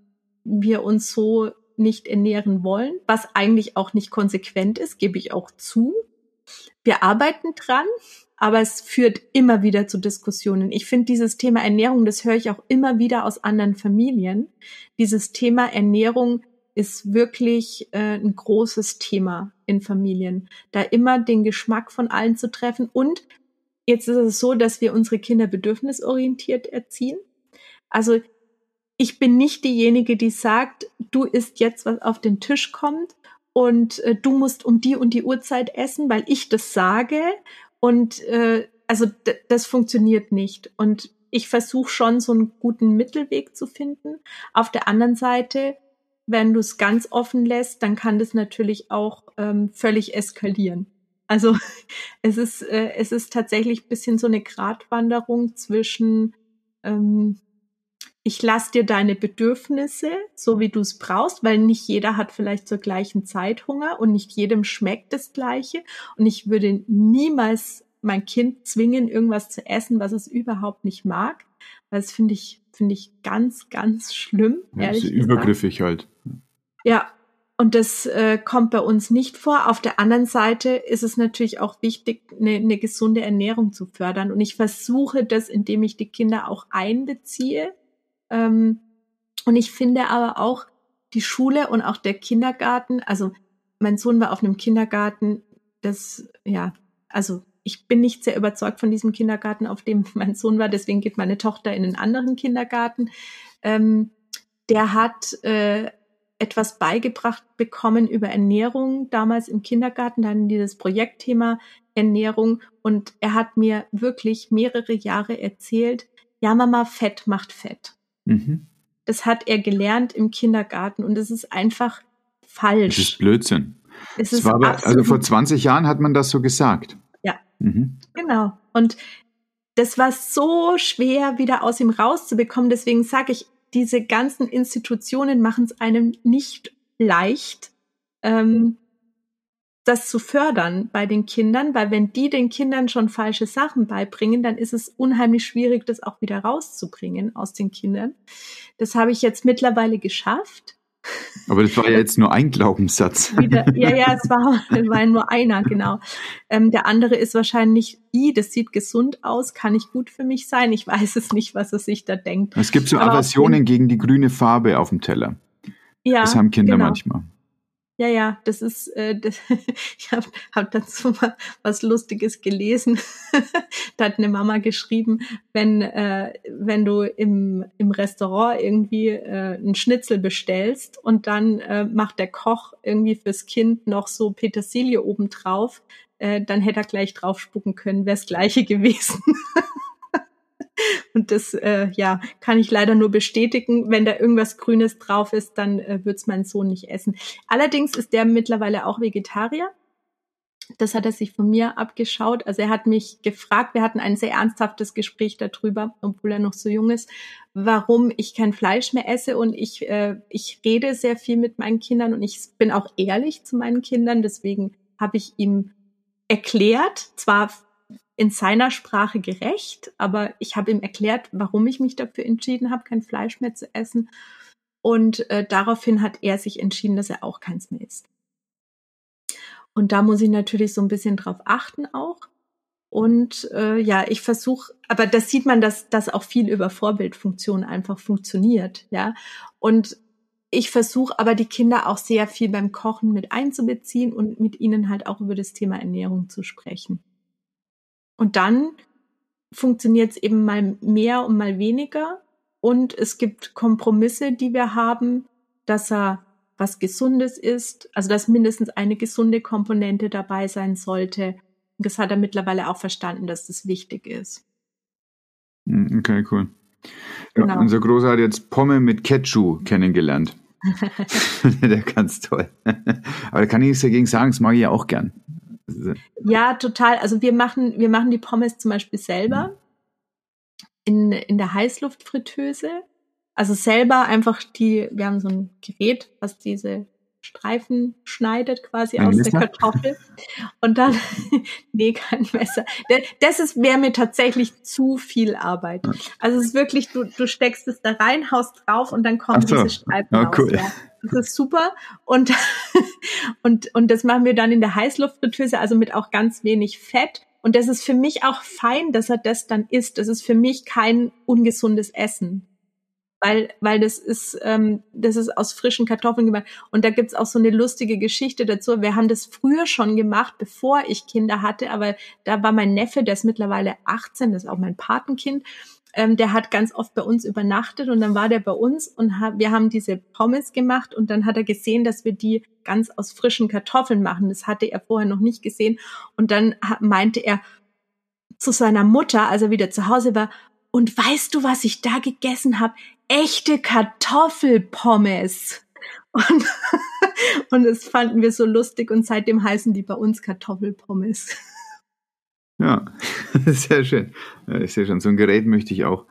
wir uns so nicht ernähren wollen, was eigentlich auch nicht konsequent ist, gebe ich auch zu. Wir arbeiten dran, aber es führt immer wieder zu Diskussionen. Ich finde dieses Thema Ernährung, das höre ich auch immer wieder aus anderen Familien. Dieses Thema Ernährung ist wirklich äh, ein großes Thema in Familien, da immer den Geschmack von allen zu treffen. Und jetzt ist es so, dass wir unsere Kinder bedürfnisorientiert erziehen. Also ich bin nicht diejenige, die sagt, du isst jetzt, was auf den Tisch kommt und äh, du musst um die und die Uhrzeit essen, weil ich das sage. Und äh, also das funktioniert nicht. Und ich versuche schon so einen guten Mittelweg zu finden. Auf der anderen Seite, wenn du es ganz offen lässt, dann kann das natürlich auch ähm, völlig eskalieren. Also <laughs> es ist, äh, es ist tatsächlich bisschen so eine Gratwanderung zwischen ähm, ich lasse dir deine Bedürfnisse, so wie du es brauchst, weil nicht jeder hat vielleicht zur gleichen Zeit Hunger und nicht jedem schmeckt das Gleiche. Und ich würde niemals mein Kind zwingen, irgendwas zu essen, was es überhaupt nicht mag. Weil das finde ich, finde ich ganz, ganz schlimm. Ja, ehrlich ist übergriffig halt. Ja, und das äh, kommt bei uns nicht vor. Auf der anderen Seite ist es natürlich auch wichtig, eine, eine gesunde Ernährung zu fördern. Und ich versuche das, indem ich die Kinder auch einbeziehe ähm, und ich finde aber auch die Schule und auch der Kindergarten, also mein Sohn war auf einem Kindergarten, das, ja, also ich bin nicht sehr überzeugt von diesem Kindergarten, auf dem <laughs> mein Sohn war, deswegen geht meine Tochter in einen anderen Kindergarten. Ähm, der hat äh, etwas beigebracht bekommen über Ernährung damals im Kindergarten, dann dieses Projektthema Ernährung und er hat mir wirklich mehrere Jahre erzählt, ja Mama, Fett macht Fett. Mhm. Das hat er gelernt im Kindergarten und es ist einfach falsch. Das ist Blödsinn. Es ist aber, also vor 20 Jahren hat man das so gesagt. Ja, mhm. genau. Und das war so schwer, wieder aus ihm rauszubekommen. Deswegen sage ich, diese ganzen Institutionen machen es einem nicht leicht, ähm, das zu fördern bei den Kindern, weil wenn die den Kindern schon falsche Sachen beibringen, dann ist es unheimlich schwierig, das auch wieder rauszubringen aus den Kindern. Das habe ich jetzt mittlerweile geschafft. Aber das war ja jetzt nur ein Glaubenssatz. <laughs> Wieder, ja, ja, es war, war nur einer, genau. Ähm, der andere ist wahrscheinlich, i, das sieht gesund aus, kann nicht gut für mich sein. Ich weiß es nicht, was er sich da denkt. Es gibt so Aversionen gegen die grüne Farbe auf dem Teller. Ja, das haben Kinder genau. manchmal. Ja, ja, das ist, äh, <laughs> das, ich habe hab dazu mal was Lustiges gelesen. <laughs> da hat eine Mama geschrieben, wenn, äh, wenn du im, im Restaurant irgendwie äh, einen Schnitzel bestellst und dann äh, macht der Koch irgendwie fürs Kind noch so Petersilie obendrauf, äh, dann hätte er gleich drauf spucken können, wäre das gleiche <laughs> gewesen. Und das, äh, ja, kann ich leider nur bestätigen. Wenn da irgendwas Grünes drauf ist, dann äh, wird es mein Sohn nicht essen. Allerdings ist der mittlerweile auch Vegetarier. Das hat er sich von mir abgeschaut. Also er hat mich gefragt, wir hatten ein sehr ernsthaftes Gespräch darüber, obwohl er noch so jung ist, warum ich kein Fleisch mehr esse. Und ich, äh, ich rede sehr viel mit meinen Kindern und ich bin auch ehrlich zu meinen Kindern. Deswegen habe ich ihm erklärt, zwar in seiner Sprache gerecht, aber ich habe ihm erklärt, warum ich mich dafür entschieden habe, kein Fleisch mehr zu essen. Und äh, daraufhin hat er sich entschieden, dass er auch keins mehr isst. Und da muss ich natürlich so ein bisschen drauf achten auch. Und äh, ja, ich versuche, aber das sieht man, dass das auch viel über Vorbildfunktion einfach funktioniert, ja. Und ich versuche aber die Kinder auch sehr viel beim Kochen mit einzubeziehen und mit ihnen halt auch über das Thema Ernährung zu sprechen. Und dann funktioniert es eben mal mehr und mal weniger. Und es gibt Kompromisse, die wir haben, dass er was Gesundes ist, also dass mindestens eine gesunde Komponente dabei sein sollte. Und das hat er mittlerweile auch verstanden, dass das wichtig ist. Hm, okay, cool. Genau. unser Großer hat jetzt Pomme mit Ketchup kennengelernt. <laughs> <laughs> Der ganz toll. <laughs> Aber da kann ich nichts dagegen sagen, das mag ich ja auch gern. Ja, total. Also wir machen, wir machen die Pommes zum Beispiel selber mhm. in, in der Heißluftfritteuse. Also selber einfach die, wir haben so ein Gerät, was diese Streifen schneidet quasi Ein aus Messer? der Kartoffel. Und dann, <laughs> nee, kein Messer. Das ist, wäre mir tatsächlich zu viel Arbeit. Also es ist wirklich, du, du steckst es da rein, haust drauf und dann kommen so. diese Streifen oh, cool. raus. Ja. Das ist super. Und, <laughs> und, und das machen wir dann in der Heißluftfritteuse, also mit auch ganz wenig Fett. Und das ist für mich auch fein, dass er das dann isst. Das ist für mich kein ungesundes Essen weil, weil das ist, ähm, das ist aus frischen Kartoffeln gemacht. Und da gibt's auch so eine lustige Geschichte dazu. Wir haben das früher schon gemacht, bevor ich Kinder hatte, aber da war mein Neffe, der ist mittlerweile 18, das ist auch mein Patenkind. Ähm, der hat ganz oft bei uns übernachtet und dann war der bei uns und ha wir haben diese Pommes gemacht und dann hat er gesehen, dass wir die ganz aus frischen Kartoffeln machen. Das hatte er vorher noch nicht gesehen und dann meinte er zu seiner Mutter, als er wieder zu Hause war, und weißt du, was ich da gegessen habe? Echte Kartoffelpommes. <laughs> Und, und das fanden wir so lustig und seitdem heißen die bei uns Kartoffelpommes. Ja, <laughs> sehr schön. Ich sehe schon, so ein Gerät möchte ich auch.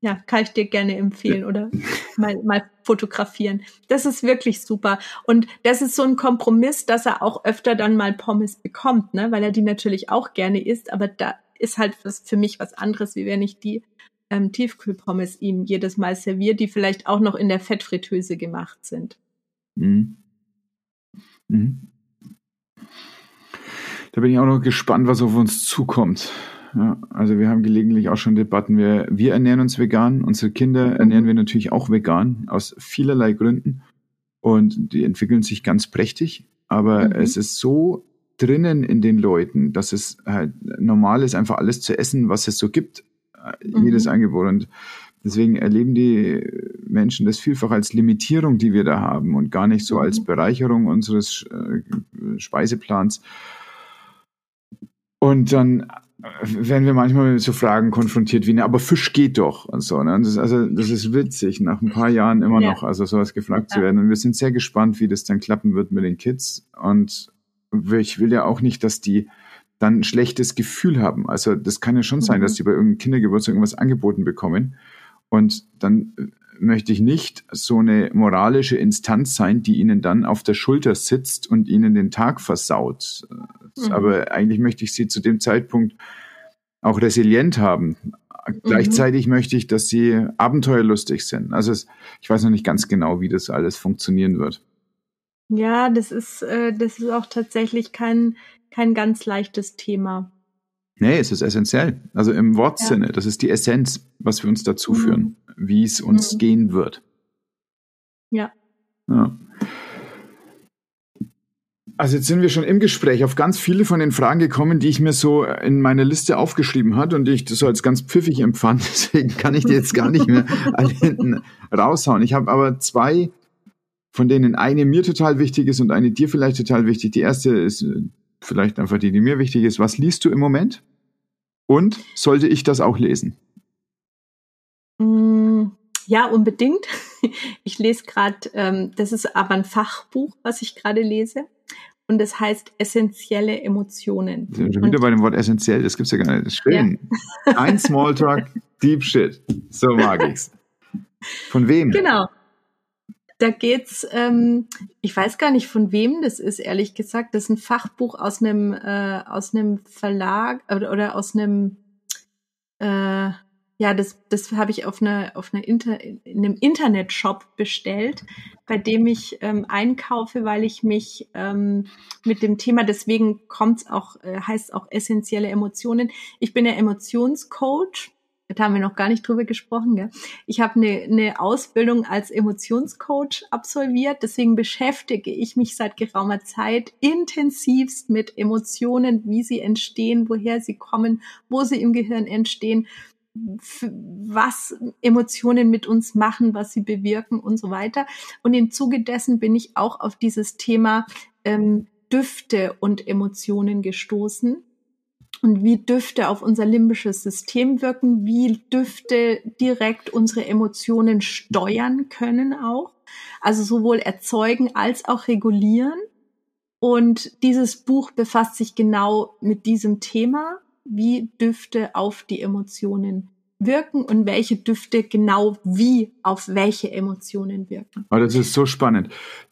Ja, kann ich dir gerne empfehlen oder mal, mal fotografieren. Das ist wirklich super. Und das ist so ein Kompromiss, dass er auch öfter dann mal Pommes bekommt, ne? weil er die natürlich auch gerne isst, aber da ist halt was, für mich was anderes, wie wenn ich die ähm, Tiefkühlpommes ihm jedes Mal serviere, die vielleicht auch noch in der Fettfritteuse gemacht sind. Mhm. Mhm. Da bin ich auch noch gespannt, was auf uns zukommt. Ja, also wir haben gelegentlich auch schon Debatten. Wir, wir ernähren uns vegan, unsere Kinder ernähren wir natürlich auch vegan, aus vielerlei Gründen. Und die entwickeln sich ganz prächtig. Aber mhm. es ist so drinnen in den Leuten, dass es halt normal ist, einfach alles zu essen, was es so gibt, mhm. jedes Angebot. Und deswegen erleben die Menschen das vielfach als Limitierung, die wir da haben und gar nicht so als mhm. Bereicherung unseres äh, Speiseplans. Und dann werden wir manchmal mit so Fragen konfrontiert wie, ne, aber Fisch geht doch und so. Ne? Und das, also das ist witzig, nach ein paar Jahren immer ja. noch, also sowas gefragt ja. zu werden. Und wir sind sehr gespannt, wie das dann klappen wird mit den Kids. Und ich will ja auch nicht, dass die dann ein schlechtes Gefühl haben. Also das kann ja schon mhm. sein, dass die bei irgendeinem Kindergeburtstag irgendwas angeboten bekommen. Und dann äh, möchte ich nicht so eine moralische Instanz sein, die ihnen dann auf der Schulter sitzt und ihnen den Tag versaut. Mhm. Aber eigentlich möchte ich sie zu dem Zeitpunkt auch resilient haben. Mhm. Gleichzeitig möchte ich, dass sie abenteuerlustig sind. Also es, ich weiß noch nicht ganz genau, wie das alles funktionieren wird. Ja, das ist, äh, das ist auch tatsächlich kein, kein ganz leichtes Thema. Nee, es ist essentiell. Also im Wortsinne, ja. das ist die Essenz, was wir uns dazu mhm. führen, wie es uns mhm. gehen wird. Ja. ja. Also jetzt sind wir schon im Gespräch auf ganz viele von den Fragen gekommen, die ich mir so in meiner Liste aufgeschrieben hat und die ich so als ganz pfiffig empfand. <laughs> Deswegen kann ich die jetzt gar nicht mehr <laughs> alle hinten raushauen. Ich habe aber zwei von denen eine mir total wichtig ist und eine dir vielleicht total wichtig. Die erste ist äh, vielleicht einfach die, die mir wichtig ist. Was liest du im Moment? Und sollte ich das auch lesen? Mm, ja, unbedingt. <laughs> Ich lese gerade, ähm, das ist aber ein Fachbuch, was ich gerade lese. Und das heißt essentielle Emotionen. Wir sind schon wieder bei dem Wort essentiell, das gibt's ja gar nicht. Das ist schön. Ja. Ein Smalltalk, <laughs> Deep Shit. So mag ich's. Von wem? Genau. Da geht's, ähm, ich weiß gar nicht von wem das ist, ehrlich gesagt. Das ist ein Fachbuch aus einem äh, aus einem Verlag oder, oder aus einem äh, ja, das, das habe ich auf einer auf einer Inter, in einem Internetshop bestellt, bei dem ich ähm, einkaufe, weil ich mich ähm, mit dem Thema, deswegen kommt's auch, äh, heißt auch essentielle Emotionen. Ich bin ja Emotionscoach da haben wir noch gar nicht drüber gesprochen. Gell? Ich habe eine, eine Ausbildung als Emotionscoach absolviert, deswegen beschäftige ich mich seit geraumer Zeit intensivst mit Emotionen, wie sie entstehen, woher sie kommen, wo sie im Gehirn entstehen, was Emotionen mit uns machen, was sie bewirken und so weiter. Und im Zuge dessen bin ich auch auf dieses Thema ähm, Düfte und Emotionen gestoßen und wie Düfte auf unser limbisches System wirken, wie Düfte direkt unsere Emotionen steuern können auch. Also sowohl erzeugen als auch regulieren. Und dieses Buch befasst sich genau mit diesem Thema, wie Düfte auf die Emotionen wirken und welche Düfte genau wie auf welche Emotionen wirken. Aber das ist so spannend.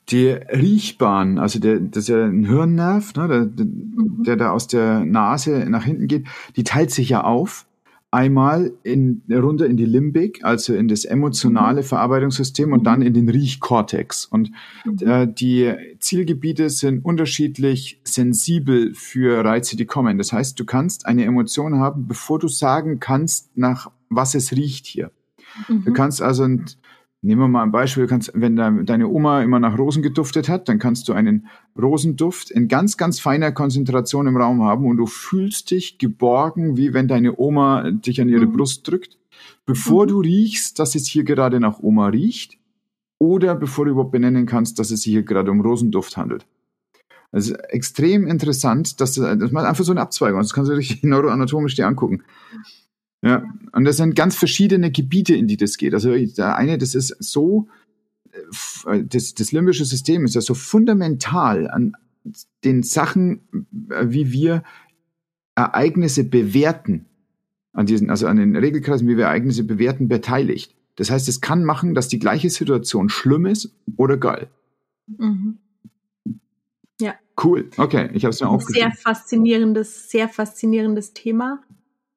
Die Riechbahn, also der, das ist ja ein Hirnnerv, ne, der, der, der da aus der Nase nach hinten geht, die teilt sich ja auf einmal in, runter in die Limbik, also in das emotionale mhm. Verarbeitungssystem und dann in den Riechkortex. Und mhm. äh, die Zielgebiete sind unterschiedlich sensibel für Reize, die kommen. Das heißt, du kannst eine Emotion haben, bevor du sagen kannst, nach was es riecht hier. Mhm. Du kannst also ein Nehmen wir mal ein Beispiel, kannst, wenn deine Oma immer nach Rosen geduftet hat, dann kannst du einen Rosenduft in ganz, ganz feiner Konzentration im Raum haben und du fühlst dich geborgen, wie wenn deine Oma dich an ihre mhm. Brust drückt, bevor mhm. du riechst, dass es hier gerade nach Oma riecht oder bevor du überhaupt benennen kannst, dass es sich hier gerade um Rosenduft handelt. Also extrem interessant, dass das, das macht einfach so eine Abzweigung. Das kannst du dich <laughs> neuroanatomisch dir angucken. Ja, und das sind ganz verschiedene Gebiete, in die das geht. Also der eine, das ist so, äh, das, das limbische System ist ja so fundamental an den Sachen, äh, wie wir Ereignisse bewerten, an diesen, also an den Regelkreisen, wie wir Ereignisse bewerten, beteiligt. Das heißt, es kann machen, dass die gleiche Situation schlimm ist oder geil. Mhm. Ja. Cool. Okay, ich habe es mir aufgeschrieben. Sehr faszinierendes, sehr faszinierendes Thema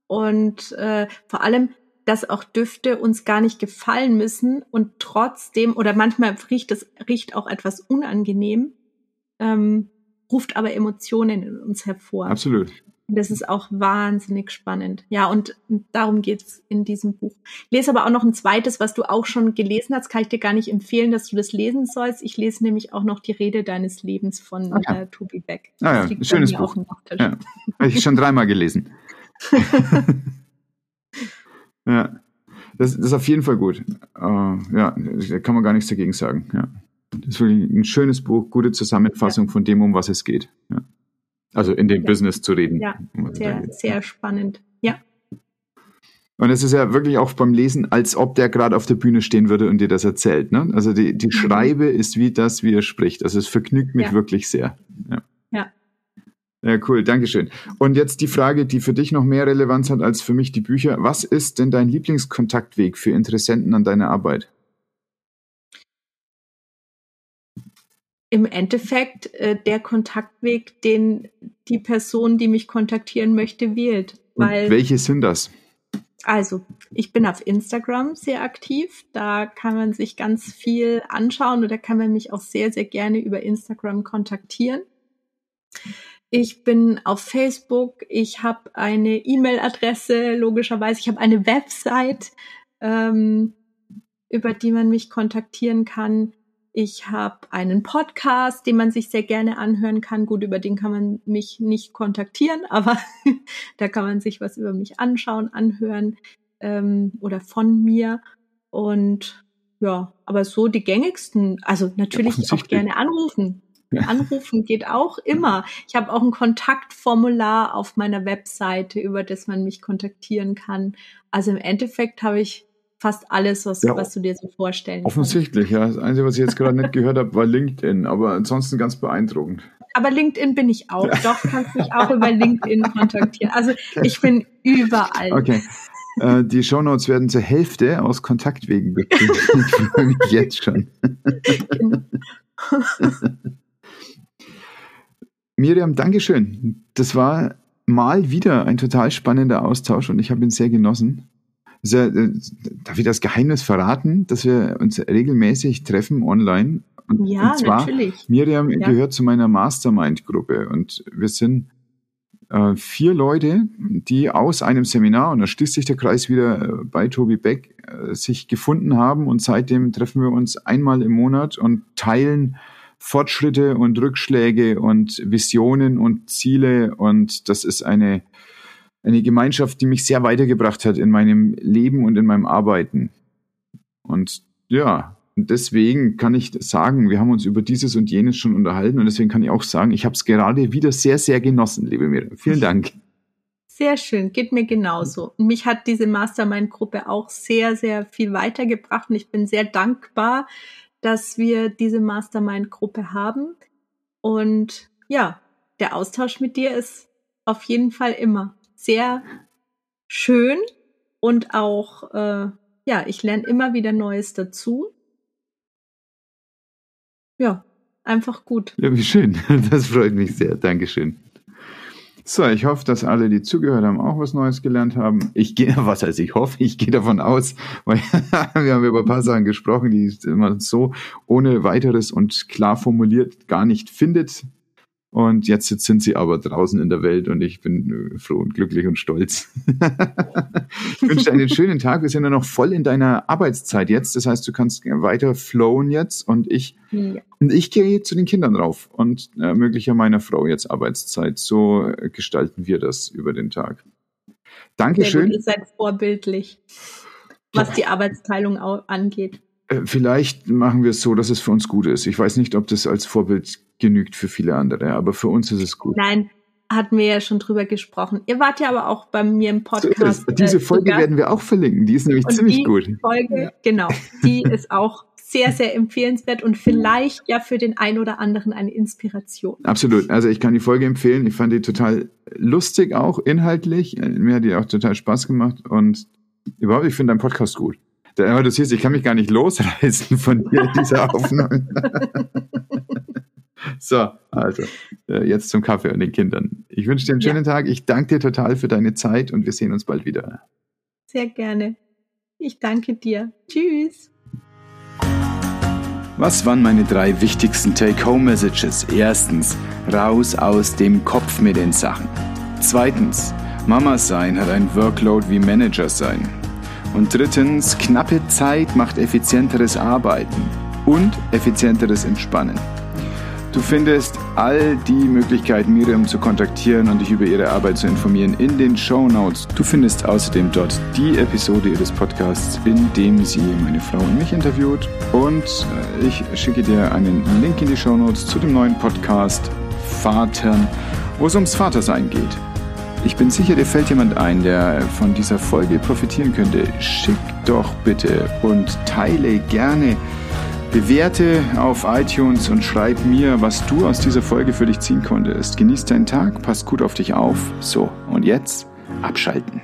und äh, vor allem, dass auch Düfte uns gar nicht gefallen müssen und trotzdem, oder manchmal riecht es riecht auch etwas unangenehm, ähm, ruft aber Emotionen in uns hervor. Absolut. Das ist auch wahnsinnig spannend. Ja, und darum geht's in diesem Buch. Ich lese aber auch noch ein zweites, was du auch schon gelesen hast. Kann ich dir gar nicht empfehlen, dass du das lesen sollst. Ich lese nämlich auch noch die Rede deines Lebens von okay. äh, Tobi Beck. Ah, ja, schönes Buch. Ja. Habe ich schon dreimal gelesen. <laughs> ja, das, das, ist auf jeden Fall gut. Uh, ja, da kann man gar nichts dagegen sagen. Ja. Das ist wirklich ein schönes Buch, gute Zusammenfassung ja. von dem, um was es geht. Ja. Also in dem ja. Business zu reden. Ja, sehr, sehr spannend. Ja. Und es ist ja wirklich auch beim Lesen, als ob der gerade auf der Bühne stehen würde und dir das erzählt. Ne? Also die, die mhm. Schreibe ist wie das, wie er spricht. Also es vergnügt mich wirklich sehr. Ja. Ja, cool, Dankeschön. Und jetzt die Frage, die für dich noch mehr Relevanz hat als für mich die Bücher. Was ist denn dein Lieblingskontaktweg für Interessenten an deiner Arbeit? Im Endeffekt äh, der Kontaktweg, den die Person, die mich kontaktieren möchte, wählt. Weil, Und welche sind das? Also, ich bin auf Instagram sehr aktiv. Da kann man sich ganz viel anschauen oder kann man mich auch sehr, sehr gerne über Instagram kontaktieren. Ich bin auf Facebook, ich habe eine E-Mail-Adresse, logischerweise, ich habe eine Website, ähm, über die man mich kontaktieren kann. Ich habe einen Podcast, den man sich sehr gerne anhören kann. Gut, über den kann man mich nicht kontaktieren, <laughs> aber da kann man sich was über mich anschauen, anhören ähm, oder von mir. Und ja, aber so die gängigsten, also natürlich auch gerne anrufen. <laughs> Anrufen geht auch immer. Ich habe auch ein Kontaktformular auf meiner Webseite, über das man mich kontaktieren kann. Also im Endeffekt habe ich fast alles, was, ja, was du dir so vorstellen Offensichtlich, kannst. ja. Das Einzige, was ich jetzt gerade nicht gehört habe, war LinkedIn, aber ansonsten ganz beeindruckend. Aber LinkedIn bin ich auch. Doch, kannst mich auch über LinkedIn kontaktieren. Also ich bin überall. Okay. Äh, die Shownotes werden zur Hälfte aus Kontaktwegen bestimmt. ich freue mich jetzt schon. <laughs> Miriam, Dankeschön. Das war mal wieder ein total spannender Austausch und ich habe ihn sehr genossen. Ja, äh, darf ich das Geheimnis verraten, dass wir uns regelmäßig treffen online? Und, ja, und zwar, natürlich. Miriam ja. gehört zu meiner Mastermind-Gruppe und wir sind äh, vier Leute, die aus einem Seminar, und da schließt sich der Kreis wieder äh, bei Tobi Beck, äh, sich gefunden haben und seitdem treffen wir uns einmal im Monat und teilen Fortschritte und Rückschläge und Visionen und Ziele. Und das ist eine, eine Gemeinschaft, die mich sehr weitergebracht hat in meinem Leben und in meinem Arbeiten. Und ja, deswegen kann ich sagen, wir haben uns über dieses und jenes schon unterhalten und deswegen kann ich auch sagen, ich habe es gerade wieder sehr, sehr genossen, liebe Miriam. Vielen Dank. Sehr schön, geht mir genauso. Mich hat diese Mastermind-Gruppe auch sehr, sehr viel weitergebracht und ich bin sehr dankbar, dass wir diese Mastermind-Gruppe haben. Und ja, der Austausch mit dir ist auf jeden Fall immer sehr schön und auch, äh, ja, ich lerne immer wieder Neues dazu. Ja, einfach gut. Ja, wie schön. <laughs> Das freut mich sehr. Dankeschön. So, ich hoffe, dass alle, die zugehört haben, auch was Neues gelernt haben. Ich gehe, <laughs> was heißt ich hoffe, ich gehe davon aus, weil <laughs> wir haben über ein paar Sachen gesprochen, die man so ohne weiteres und klar formuliert gar nicht findet. Und jetzt, jetzt sind sie aber draußen in der Welt und ich bin äh, froh und glücklich und stolz. <laughs> ich wünsche dir einen schönen Tag. Wir sind ja noch voll in deiner Arbeitszeit jetzt. Das heißt, du kannst weiter flowen jetzt und ich, ja. und ich gehe zu den Kindern rauf und ermögliche äh, meiner Frau jetzt Arbeitszeit. So äh, gestalten wir das über den Tag. Dankeschön. Ihr seid vorbildlich, was die Arbeitsteilung angeht. Vielleicht machen wir es so, dass es für uns gut ist. Ich weiß nicht, ob das als Vorbild genügt für viele andere, aber für uns ist es gut. Nein, hatten wir ja schon drüber gesprochen. Ihr wart ja aber auch bei mir im Podcast. So Diese äh, Folge werden wir auch verlinken. Die ist nämlich und ziemlich die gut. Folge, ja. genau, die ist auch sehr, sehr empfehlenswert und vielleicht ja für den einen oder anderen eine Inspiration. Absolut. Also ich kann die Folge empfehlen. Ich fand die total lustig auch, inhaltlich. Mir hat die auch total Spaß gemacht und überhaupt, ich finde deinen Podcast gut. Aber du siehst, ich kann mich gar nicht losreißen von dir, dieser <laughs> Aufnahme. so, also, äh, jetzt zum Kaffee und den Kindern. Ich wünsche dir einen schönen ja. Tag. Ich danke dir total für deine Zeit und wir sehen uns bald wieder. Sehr gerne. Ich danke dir. Tschüss. Was waren meine drei wichtigsten Take-Home-Messages? Erstens, raus aus dem Kopf mit den Sachen. Zweitens, Mama sein hat ein Workload wie Manager sein. Und drittens, knappe Zeit macht effizienteres Arbeiten und effizienteres Entspannen. Du findest all die Möglichkeiten, Miriam zu kontaktieren und dich über ihre Arbeit zu informieren, in den Show Notes. Du findest außerdem dort die Episode ihres Podcasts, in dem sie meine Frau und mich interviewt. Und äh, ich schicke dir einen Link in die Show Notes zu dem neuen Podcast Vatern, wo es ums Vatersein geht. Ich bin sicher, dir fällt jemand ein, der von dieser Folge profitieren könnte. Schick doch bitte und teile gerne. Bewerte auf iTunes und schreib mir, was du aus dieser Folge für dich ziehen konntest. Genieß deinen Tag, pass gut auf dich auf. So, und jetzt abschalten.